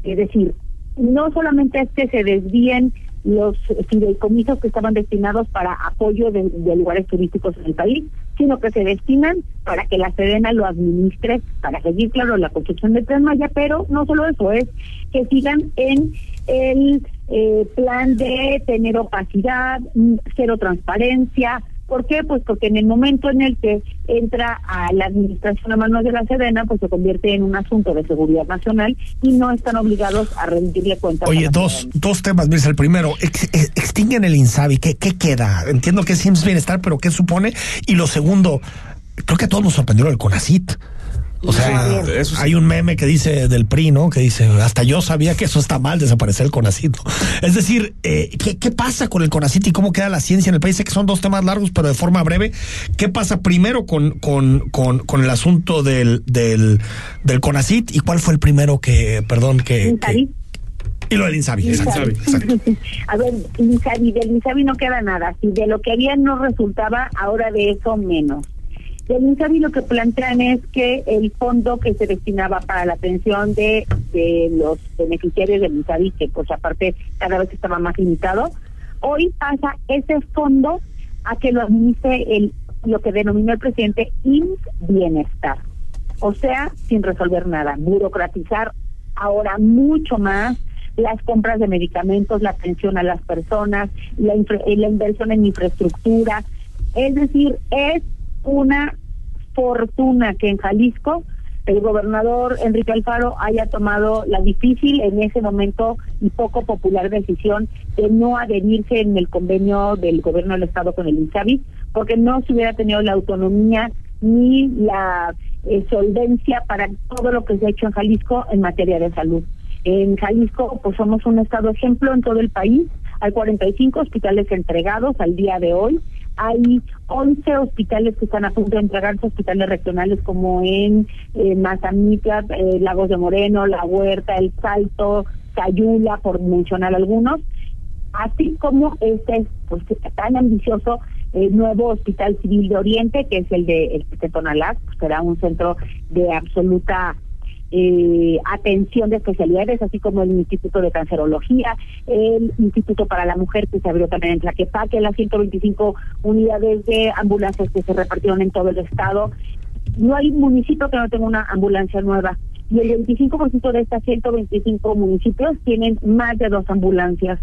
Es decir, no solamente es que se desvíen los fideicomisos que estaban destinados para apoyo de, lugares turísticos en el país, sino que se destinan para que la Sedena lo administre, para seguir, claro, la construcción de Tren pero no solo eso, es que sigan en el eh, plan de tener opacidad, mm, cero transparencia, ¿Por qué? Pues porque en el momento en el que entra a la administración a manos de la Sedena, pues se convierte en un asunto de seguridad nacional y no están obligados a rendirle cuentas. Oye, dos, dos temas, Mirza. El primero, extinguen el INSABI. ¿Qué, ¿Qué queda? Entiendo que es Bienestar, pero ¿qué supone? Y lo segundo, creo que a todos nos sorprendió el CONACIT. O sea, hay un meme que dice del PRI, ¿no? Que dice, hasta yo sabía que eso está mal, desaparecer el CONACIT. Es decir, eh, ¿qué, ¿qué, pasa con el CONACIT y cómo queda la ciencia en el país? Sé que son dos temas largos, pero de forma breve. ¿Qué pasa primero con, con, con, con el asunto del, del, del CONACIT y cuál fue el primero que, perdón, que... y lo del Insabi, Insabi. A ver, Insabi, del Insabi no queda nada. Si de lo que había no resultaba, ahora de eso menos. Del INSABI lo que plantean es que el fondo que se destinaba para la pensión de, de los beneficiarios del INSABI, que pues aparte cada vez estaba más limitado, hoy pasa ese fondo a que lo administre el, lo que denominó el presidente INS Bienestar. O sea, sin resolver nada, burocratizar ahora mucho más las compras de medicamentos, la atención a las personas, la, la inversión en infraestructura. Es decir, es una fortuna que en Jalisco el gobernador Enrique Alfaro haya tomado la difícil en ese momento y poco popular decisión de no adherirse en el convenio del gobierno del estado con el INSABI, porque no se hubiera tenido la autonomía ni la eh, solvencia para todo lo que se ha hecho en Jalisco en materia de salud. En Jalisco, pues somos un estado ejemplo en todo el país. Hay 45 hospitales entregados al día de hoy hay 11 hospitales que están a punto de entregarse, hospitales regionales como en eh, Mazamitla, eh, Lagos de Moreno, La Huerta, El Salto, Sayula, por mencionar algunos, así como este pues tan ambicioso eh, nuevo Hospital Civil de Oriente, que es el de el de Tonalá, pues será un centro de absoluta eh, atención de especialidades, así como el Instituto de Cancerología, el Instituto para la Mujer que se abrió también en Tlaquepaque, las 125 unidades de ambulancias que se repartieron en todo el estado. No hay municipio que no tenga una ambulancia nueva y el 25% de estas 125 municipios tienen más de dos ambulancias.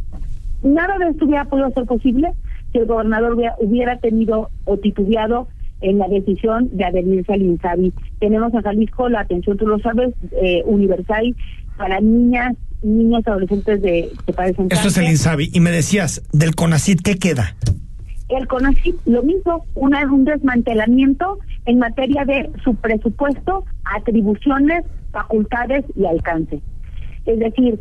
Nada de esto hubiera podido ser posible si el gobernador hubiera tenido o titubeado en la decisión de adherirse al INSABI. Tenemos en Jalisco la atención, tú lo sabes, eh, universal para niñas, niños, adolescentes de que padecen Esto es el INSABI. Y me decías, del CONACIT, ¿qué queda? El CONACIT, lo mismo, una, un desmantelamiento en materia de su presupuesto, atribuciones, facultades y alcance. Es decir,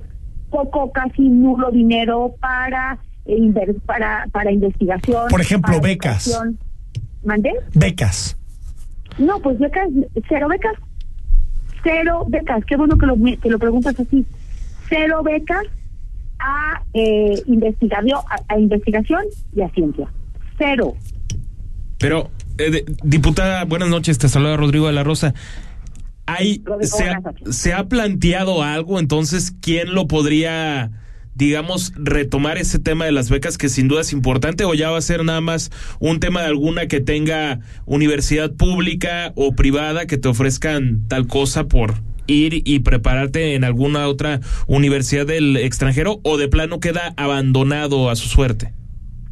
poco, casi nulo dinero para, eh, para, para investigación. Por ejemplo, becas. ¿Mandé? Becas. No, pues becas, cero becas. Cero becas. Qué bueno que lo, que lo preguntas así. Cero becas a, eh, investigación, a, investigación y a ciencia. Cero. Pero, eh, diputada, buenas noches, te saluda Rodrigo de la Rosa. Hay, se, ha, ¿Se ha planteado algo entonces? ¿Quién lo podría digamos, retomar ese tema de las becas que sin duda es importante o ya va a ser nada más un tema de alguna que tenga universidad pública o privada que te ofrezcan tal cosa por ir y prepararte en alguna otra universidad del extranjero o de plano queda abandonado a su suerte?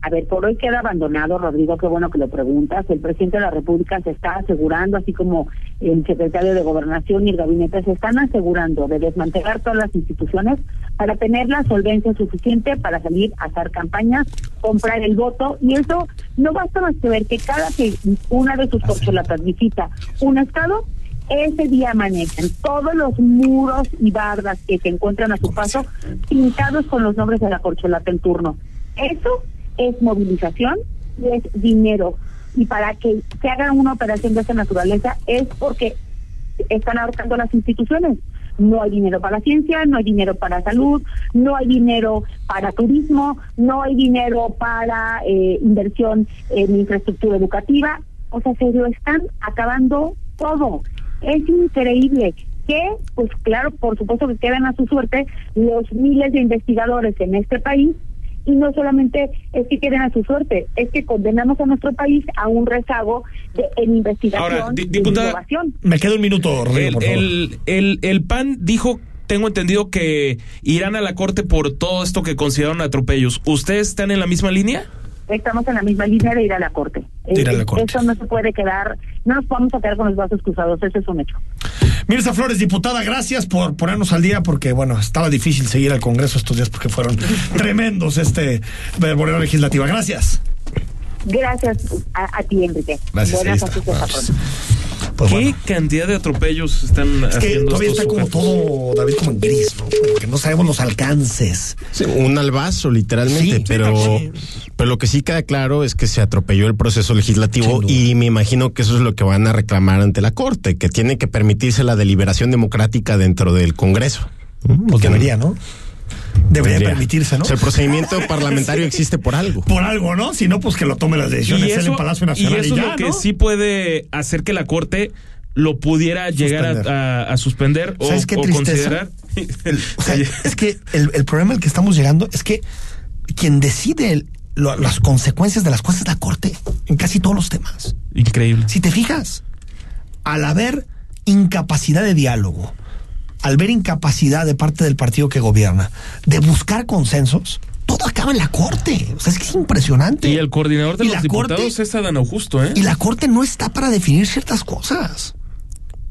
A ver, por hoy queda abandonado, Rodrigo, qué bueno que lo preguntas. El presidente de la República se está asegurando, así como el secretario de Gobernación y el gabinete se están asegurando de desmantelar todas las instituciones para tener la solvencia suficiente para salir a hacer campañas, comprar el voto. Y eso no basta más que ver que cada que una de sus corcholatas visita un estado, ese día amanecen todos los muros y bardas que se encuentran a su paso pintados con los nombres de la corcholata en turno. Eso es movilización y es dinero. Y para que se haga una operación de esa naturaleza es porque están ahorcando las instituciones. No hay dinero para la ciencia, no hay dinero para salud, no hay dinero para turismo, no hay dinero para eh, inversión en infraestructura educativa. O sea, se lo están acabando todo. Es increíble que, pues claro, por supuesto que quedan a su suerte los miles de investigadores en este país y no solamente es que queden a su suerte, es que condenamos a nuestro país a un rezago de, en investigación y innovación. Me queda un minuto, el, el, el, PAN dijo tengo entendido que irán a la corte por todo esto que consideraron atropellos. ¿Ustedes están en la misma línea? Estamos en la misma línea de ir a la corte. Ir a la corte. Eso no se puede quedar, no nos vamos a quedar con los brazos cruzados, eso es un hecho. Mirza Flores, diputada, gracias por ponernos al día, porque bueno, estaba difícil seguir al Congreso estos días porque fueron tremendos este verboreo legislativa. Gracias. Gracias a, ti, Enrique. Gracias. Pues ¿Qué cantidad de atropellos están es que Todavía está como todo, David, como en gris, ¿no? Porque no sabemos los alcances. un albazo, literalmente, pero, pero lo que sí queda claro es que se atropelló el proceso legislativo y me imagino que eso es lo que van a reclamar ante la Corte, que tiene que permitirse la deliberación democrática dentro del Congreso. Pues debería, ¿no? Debería permitirse, ¿no? el procedimiento parlamentario existe por algo. Por algo, ¿no? Si no, pues que lo tome las decisiones en el Palacio Nacional. Y eso es lo que sí puede hacer que la Corte lo pudiera llegar a, suspender o, considerar. es que el, problema al que estamos llegando es que quien decide las consecuencias de las cosas es la Corte en casi todos los temas. Increíble. Si te fijas, al haber incapacidad de diálogo, al ver incapacidad de parte del partido que gobierna de buscar consensos, todo acaba en la corte. O sea, es que es impresionante. Y el coordinador de los diputados es Adán Augusto, ¿eh? Y la corte no está para definir ciertas cosas.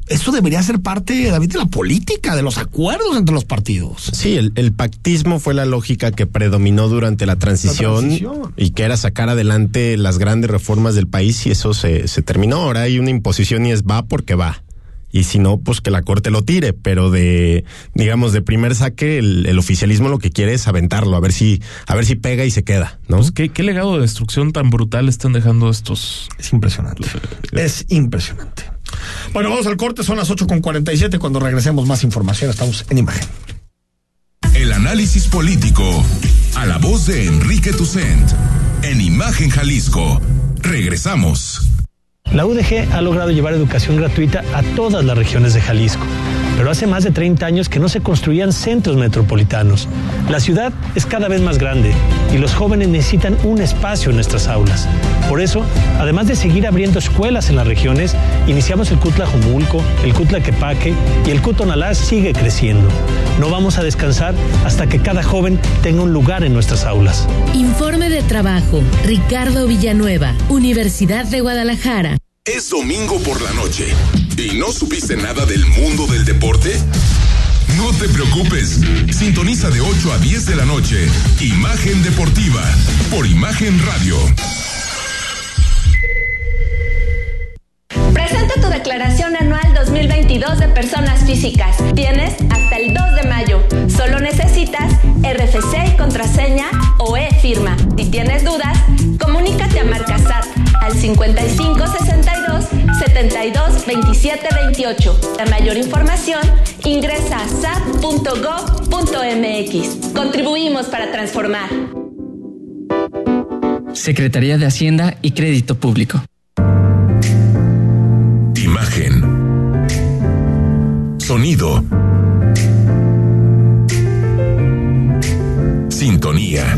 Esto debería ser parte, David, de la política, de los acuerdos entre los partidos. Sí, el, pactismo fue la lógica que predominó durante la transición, y que era sacar adelante las grandes reformas del país y eso se, se terminó. Ahora hay una imposición y es va porque va y si no, pues que la corte lo tire, pero de, digamos, de primer saque, el, oficialismo lo que quiere es aventarlo, a ver si, a ver si pega y se queda, ¿no? Pues, ¿qué, qué legado de destrucción tan brutal están dejando estos. Es impresionante. es impresionante. Bueno, vamos al corte, son las 8 con 47, cuando regresemos más información, estamos en imagen. El análisis político, a la voz de Enrique Tucent, en Imagen Jalisco. Regresamos. La UDG ha logrado llevar educación gratuita a todas las regiones de Jalisco, pero hace más de 30 años que no se construían centros metropolitanos. La ciudad es cada vez más grande y los jóvenes necesitan un espacio en nuestras aulas. Por eso, además de seguir abriendo escuelas en las regiones, iniciamos el CUTLA Jomulco, el CUTLA Quepaque y el CUTONALA sigue creciendo. No vamos a descansar hasta que cada joven tenga un lugar en nuestras aulas. Informe de trabajo, Ricardo Villanueva, Universidad de Guadalajara. Es domingo por la noche y no supiste nada del mundo del deporte. No te preocupes, sintoniza de 8 a 10 de la noche Imagen Deportiva por Imagen Radio. Presenta tu declaración anual 2022 de personas físicas. Tienes hasta el 2 de mayo. Solo necesitas RFC contraseña o e-firma. Si tienes dudas, comunícate a Marcasat al 55 62 72 27 28. La mayor información ingresa a sat.gov.mx. Contribuimos para transformar. Secretaría de Hacienda y Crédito Público. Imagen. Sonido. Sintonía.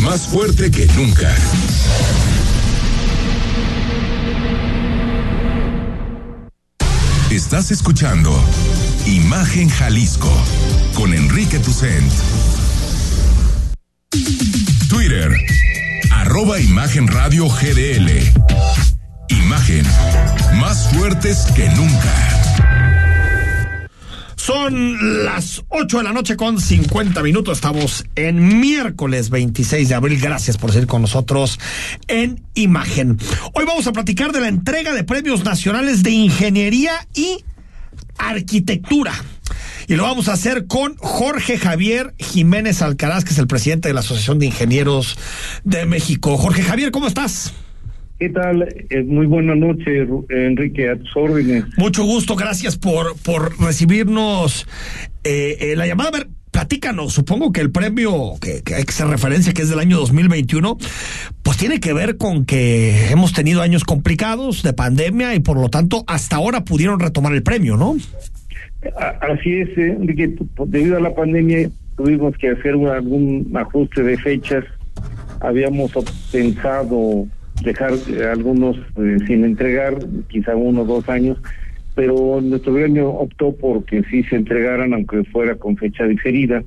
más fuerte que nunca. Estás escuchando Imagen Jalisco con Enrique Tucent. Twitter, arroba Imagen Radio GDL. Imagen, más fuertes que nunca. Son las 8 de la noche con 50 minutos. Estamos en miércoles 26 de abril. Gracias por seguir con nosotros en Imagen. Hoy vamos a platicar de la entrega de premios nacionales de ingeniería y arquitectura. Y lo vamos a hacer con Jorge Javier Jiménez Alcaraz, que es el presidente de la Asociación de Ingenieros de México. Jorge Javier, ¿cómo estás? ¿Qué tal? Eh, muy buena noche, Enrique, a tus órdenes. Mucho gusto, gracias por, por recibirnos eh, eh, la llamada. A ver, platícanos, supongo que el premio que, que hay que hacer referencia, que es del año 2021, pues tiene que ver con que hemos tenido años complicados de pandemia y por lo tanto hasta ahora pudieron retomar el premio, ¿no? Así es, eh, Enrique, debido a la pandemia tuvimos que hacer algún ajuste de fechas. Habíamos pensado dejar eh, algunos eh, sin entregar, quizá uno o dos años, pero nuestro gobierno optó porque sí se entregaran, aunque fuera con fecha diferida.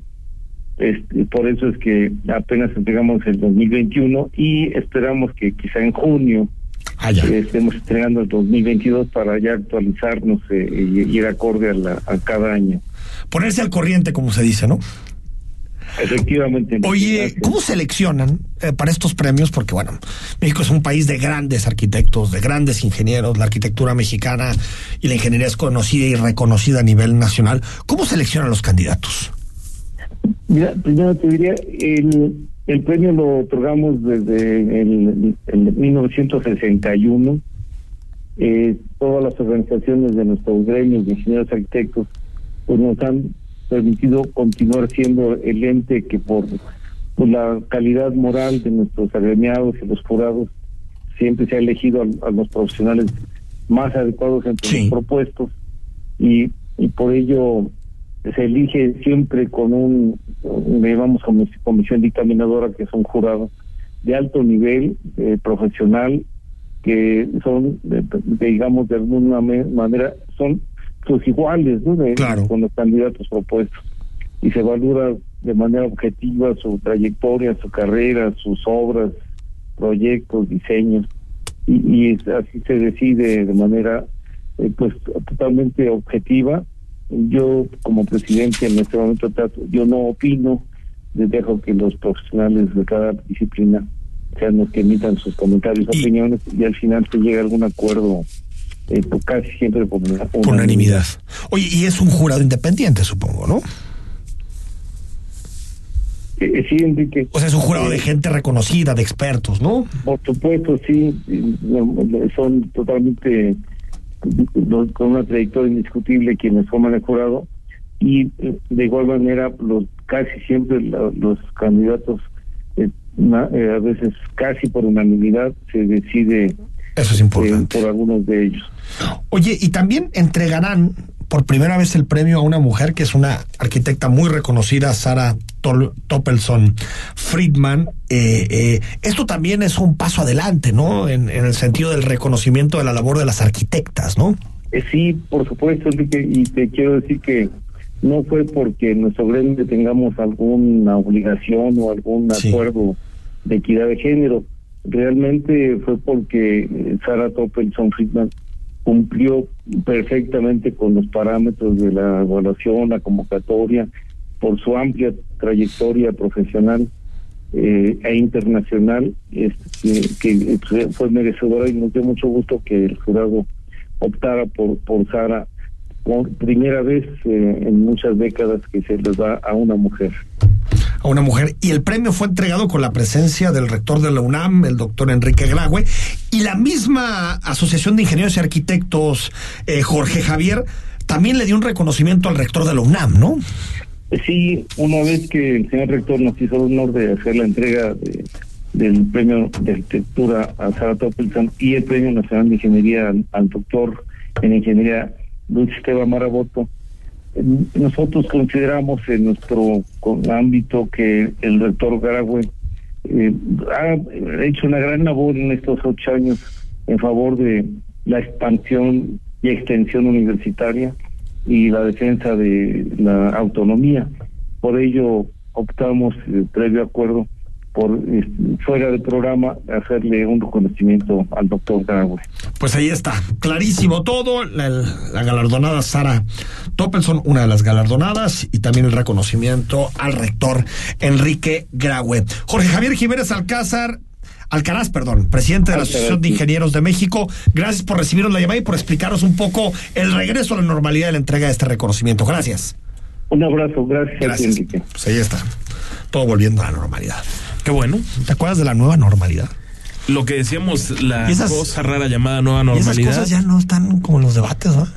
Este, por eso es que apenas entregamos el 2021 y esperamos que quizá en junio eh, estemos entregando el 2022 para ya actualizarnos eh, y y ir acorde a, la- a cada año. Ponerse al corriente, como se dice, ¿no? Efectivamente. Oye, ¿cómo seleccionan eh, para estos premios? Porque, bueno, México es un país de grandes arquitectos, de grandes ingenieros, la arquitectura mexicana y la ingeniería es conocida y reconocida a nivel nacional. ¿Cómo seleccionan los candidatos? Mira, primero te diría, el, el premio lo otorgamos desde el, el 1961. Eh, todas las organizaciones de nuestros gremios de ingenieros arquitectos pues nos han permitido continuar siendo el ente que por, por la calidad moral de nuestros agremiados y los jurados siempre se ha elegido a, a los profesionales más adecuados entre los propuestos. Y, y por ello se elige siempre con un, digamos, comis- comisión dictaminadora que es un jurado de alto nivel eh, profesional que son, de- de- digamos, de alguna manera, son sus iguales ¿no? De- con los candidatos propuestos. Y se valora de manera objetiva su trayectoria, su carrera, sus obras, proyectos, diseños. Y, y es- así se decide de manera eh, pues totalmente objetiva. Yo como presidente en este momento trato- yo no opino, les dejo que los profesionales de cada disciplina sean los que emitan sus comentarios, opiniones y al final se llega a algún acuerdo eh, casi siempre por una- Por unanimidad. Oye, y es un jurado independiente, supongo, ¿no? Eh, sí, Enrique. O sea, es un jurado de gente reconocida, de expertos, ¿no? Por supuesto, sí, son totalmente con una trayectoria indiscutible quienes forman el jurado y eh, de igual manera los casi siempre la- los candidatos eh, na- eh, a veces casi por unanimidad se decide Eso es importante. por algunos de ellos. Oye, y también entregarán por primera vez el premio a una mujer que es una arquitecta muy reconocida, Sara Tol- Toppelson Friedman. Eh, eh, esto también es un paso adelante, ¿no? En, en el sentido del reconocimiento de la labor de las arquitectas, ¿no? Eh, sí, por supuesto, Enrique, y te quiero decir que no fue porque en nuestro gremio tengamos alguna obligación o algún acuerdo de equidad de género. Realmente fue porque eh, Sara Toppelson Friedman cumplió perfectamente con los parámetros de la evaluación, la convocatoria, por su amplia trayectoria profesional eh, e internacional, este, que fue merecedora y nos dio mucho gusto que el jurado optara por, por Sara por primera vez eh, en muchas décadas que se les da a una mujer. A una mujer. Y el premio fue entregado con la presencia del rector de la UNAM, el doctor Enrique Graue, y la misma Asociación de Ingenieros y Arquitectos, eh, Jorge Javier, también le dio un reconocimiento al rector de la UNAM, ¿no? Sí, una vez que el señor rector nos hizo el honor de hacer la entrega del premio de arquitectura a Sara Toppelson y el premio nacional de ingeniería al, doctor en ingeniería Luis Esteban Maraboto, nosotros consideramos en nuestro ámbito que el rector Garagüe eh, ha hecho una gran labor en estos ocho años en favor de la expansión y extensión universitaria y la defensa de la autonomía. Por ello optamos, eh, previo acuerdo, por fuera del programa hacerle un reconocimiento al doctor Garagüe. Pues ahí está, clarísimo todo, la, galardonada Sara Toppelson, una de las galardonadas, y también el reconocimiento al rector Enrique Graue. Jorge Javier Jiménez Alcázar, Alcaraz, perdón, presidente de la Asociación de Ingenieros de México. Gracias por recibirnos la llamada y por explicarnos un poco el regreso a la normalidad de la entrega de este reconocimiento. Gracias. Un abrazo, gracias. Gracias. Pues ahí está, todo volviendo a la normalidad. Qué bueno. ¿Te acuerdas de la nueva normalidad? Lo que decíamos, la cosa rara llamada nueva normalidad. esas cosas ya no están como los debates, ¿no?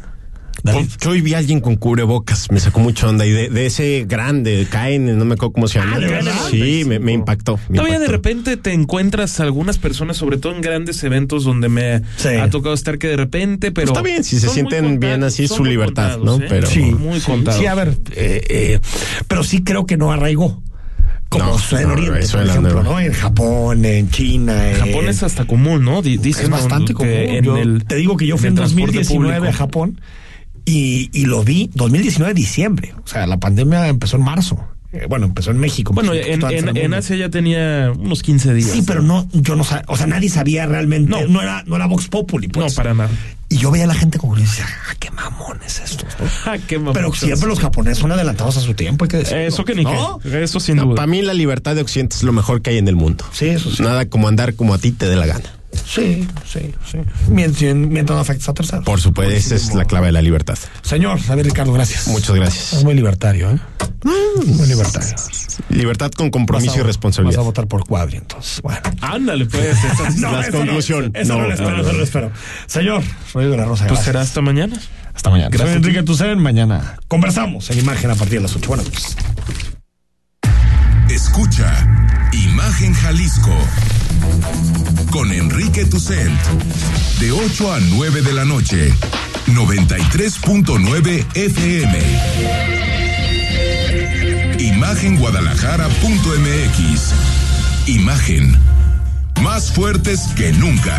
Yo hoy vi a alguien con cubrebocas, me sacó mucho onda. Y de, ese grande, caen, no me acuerdo cómo se llama. Ah, sí, me, impactó. Todavía de repente te encuentras algunas personas, sobre todo en grandes eventos donde me ha tocado estar que de repente, pero. Pues está bien, si se sienten bien así, su libertad, ¿no? ¿eh? Pero. Sí, muy contado. Sí, a ver, eh, eh, pero sí creo que no arraigó como en Oriente, por ejemplo, ¿no? En Japón, en China. En... Japón es hasta común, ¿no? Dicen es bastante común. En el, te digo que yo fui en 2019 a Japón y, y lo vi 2019 diciembre. O sea, la pandemia empezó en marzo. Eh, bueno, empezó en México. Bueno, en, en, Asia ya tenía unos 15 días. Sí, pero no, yo no sabía, o sea, nadie sabía realmente. No, no era, no era Vox Populi. Pues. No, para nada. Y yo veía a la gente como que decía, ah, qué mamones estos. Ah, qué mamones. Pero siempre los japoneses son adelantados a su tiempo, hay que decirlo. Eso que ni ¿No? Eso sin duda. Para mí la libertad de Occidente es lo mejor que hay en el mundo. Sí, eso sí. Nada como andar como a ti te dé la gana. Sí, sí, sí. Mientras, no afectes a terceros. Por supuesto, esa es la clave de la libertad. Señor Javier Ricardo, gracias. Muchas gracias. Es muy libertario, ¿eh? Mm, muy libertario. Libertad con compromiso y responsabilidad. Vas a votar por Cuadri, entonces. Bueno. Ándale, pues. no, la conclusión. No, eso no, lo espero, eso lo espero. Señor, soy de la Rosa. Pues será hasta mañana. Hasta mañana. Gracias. Soy Enrique Tucen. Mañana conversamos en imagen a partir de las 8. Buenas noches. Escucha Imagen Jalisco con Enrique Tucent. De 8 a 9 de la noche. 93.9 FM Imagenguadalajara.mx Imagen. Más fuertes que nunca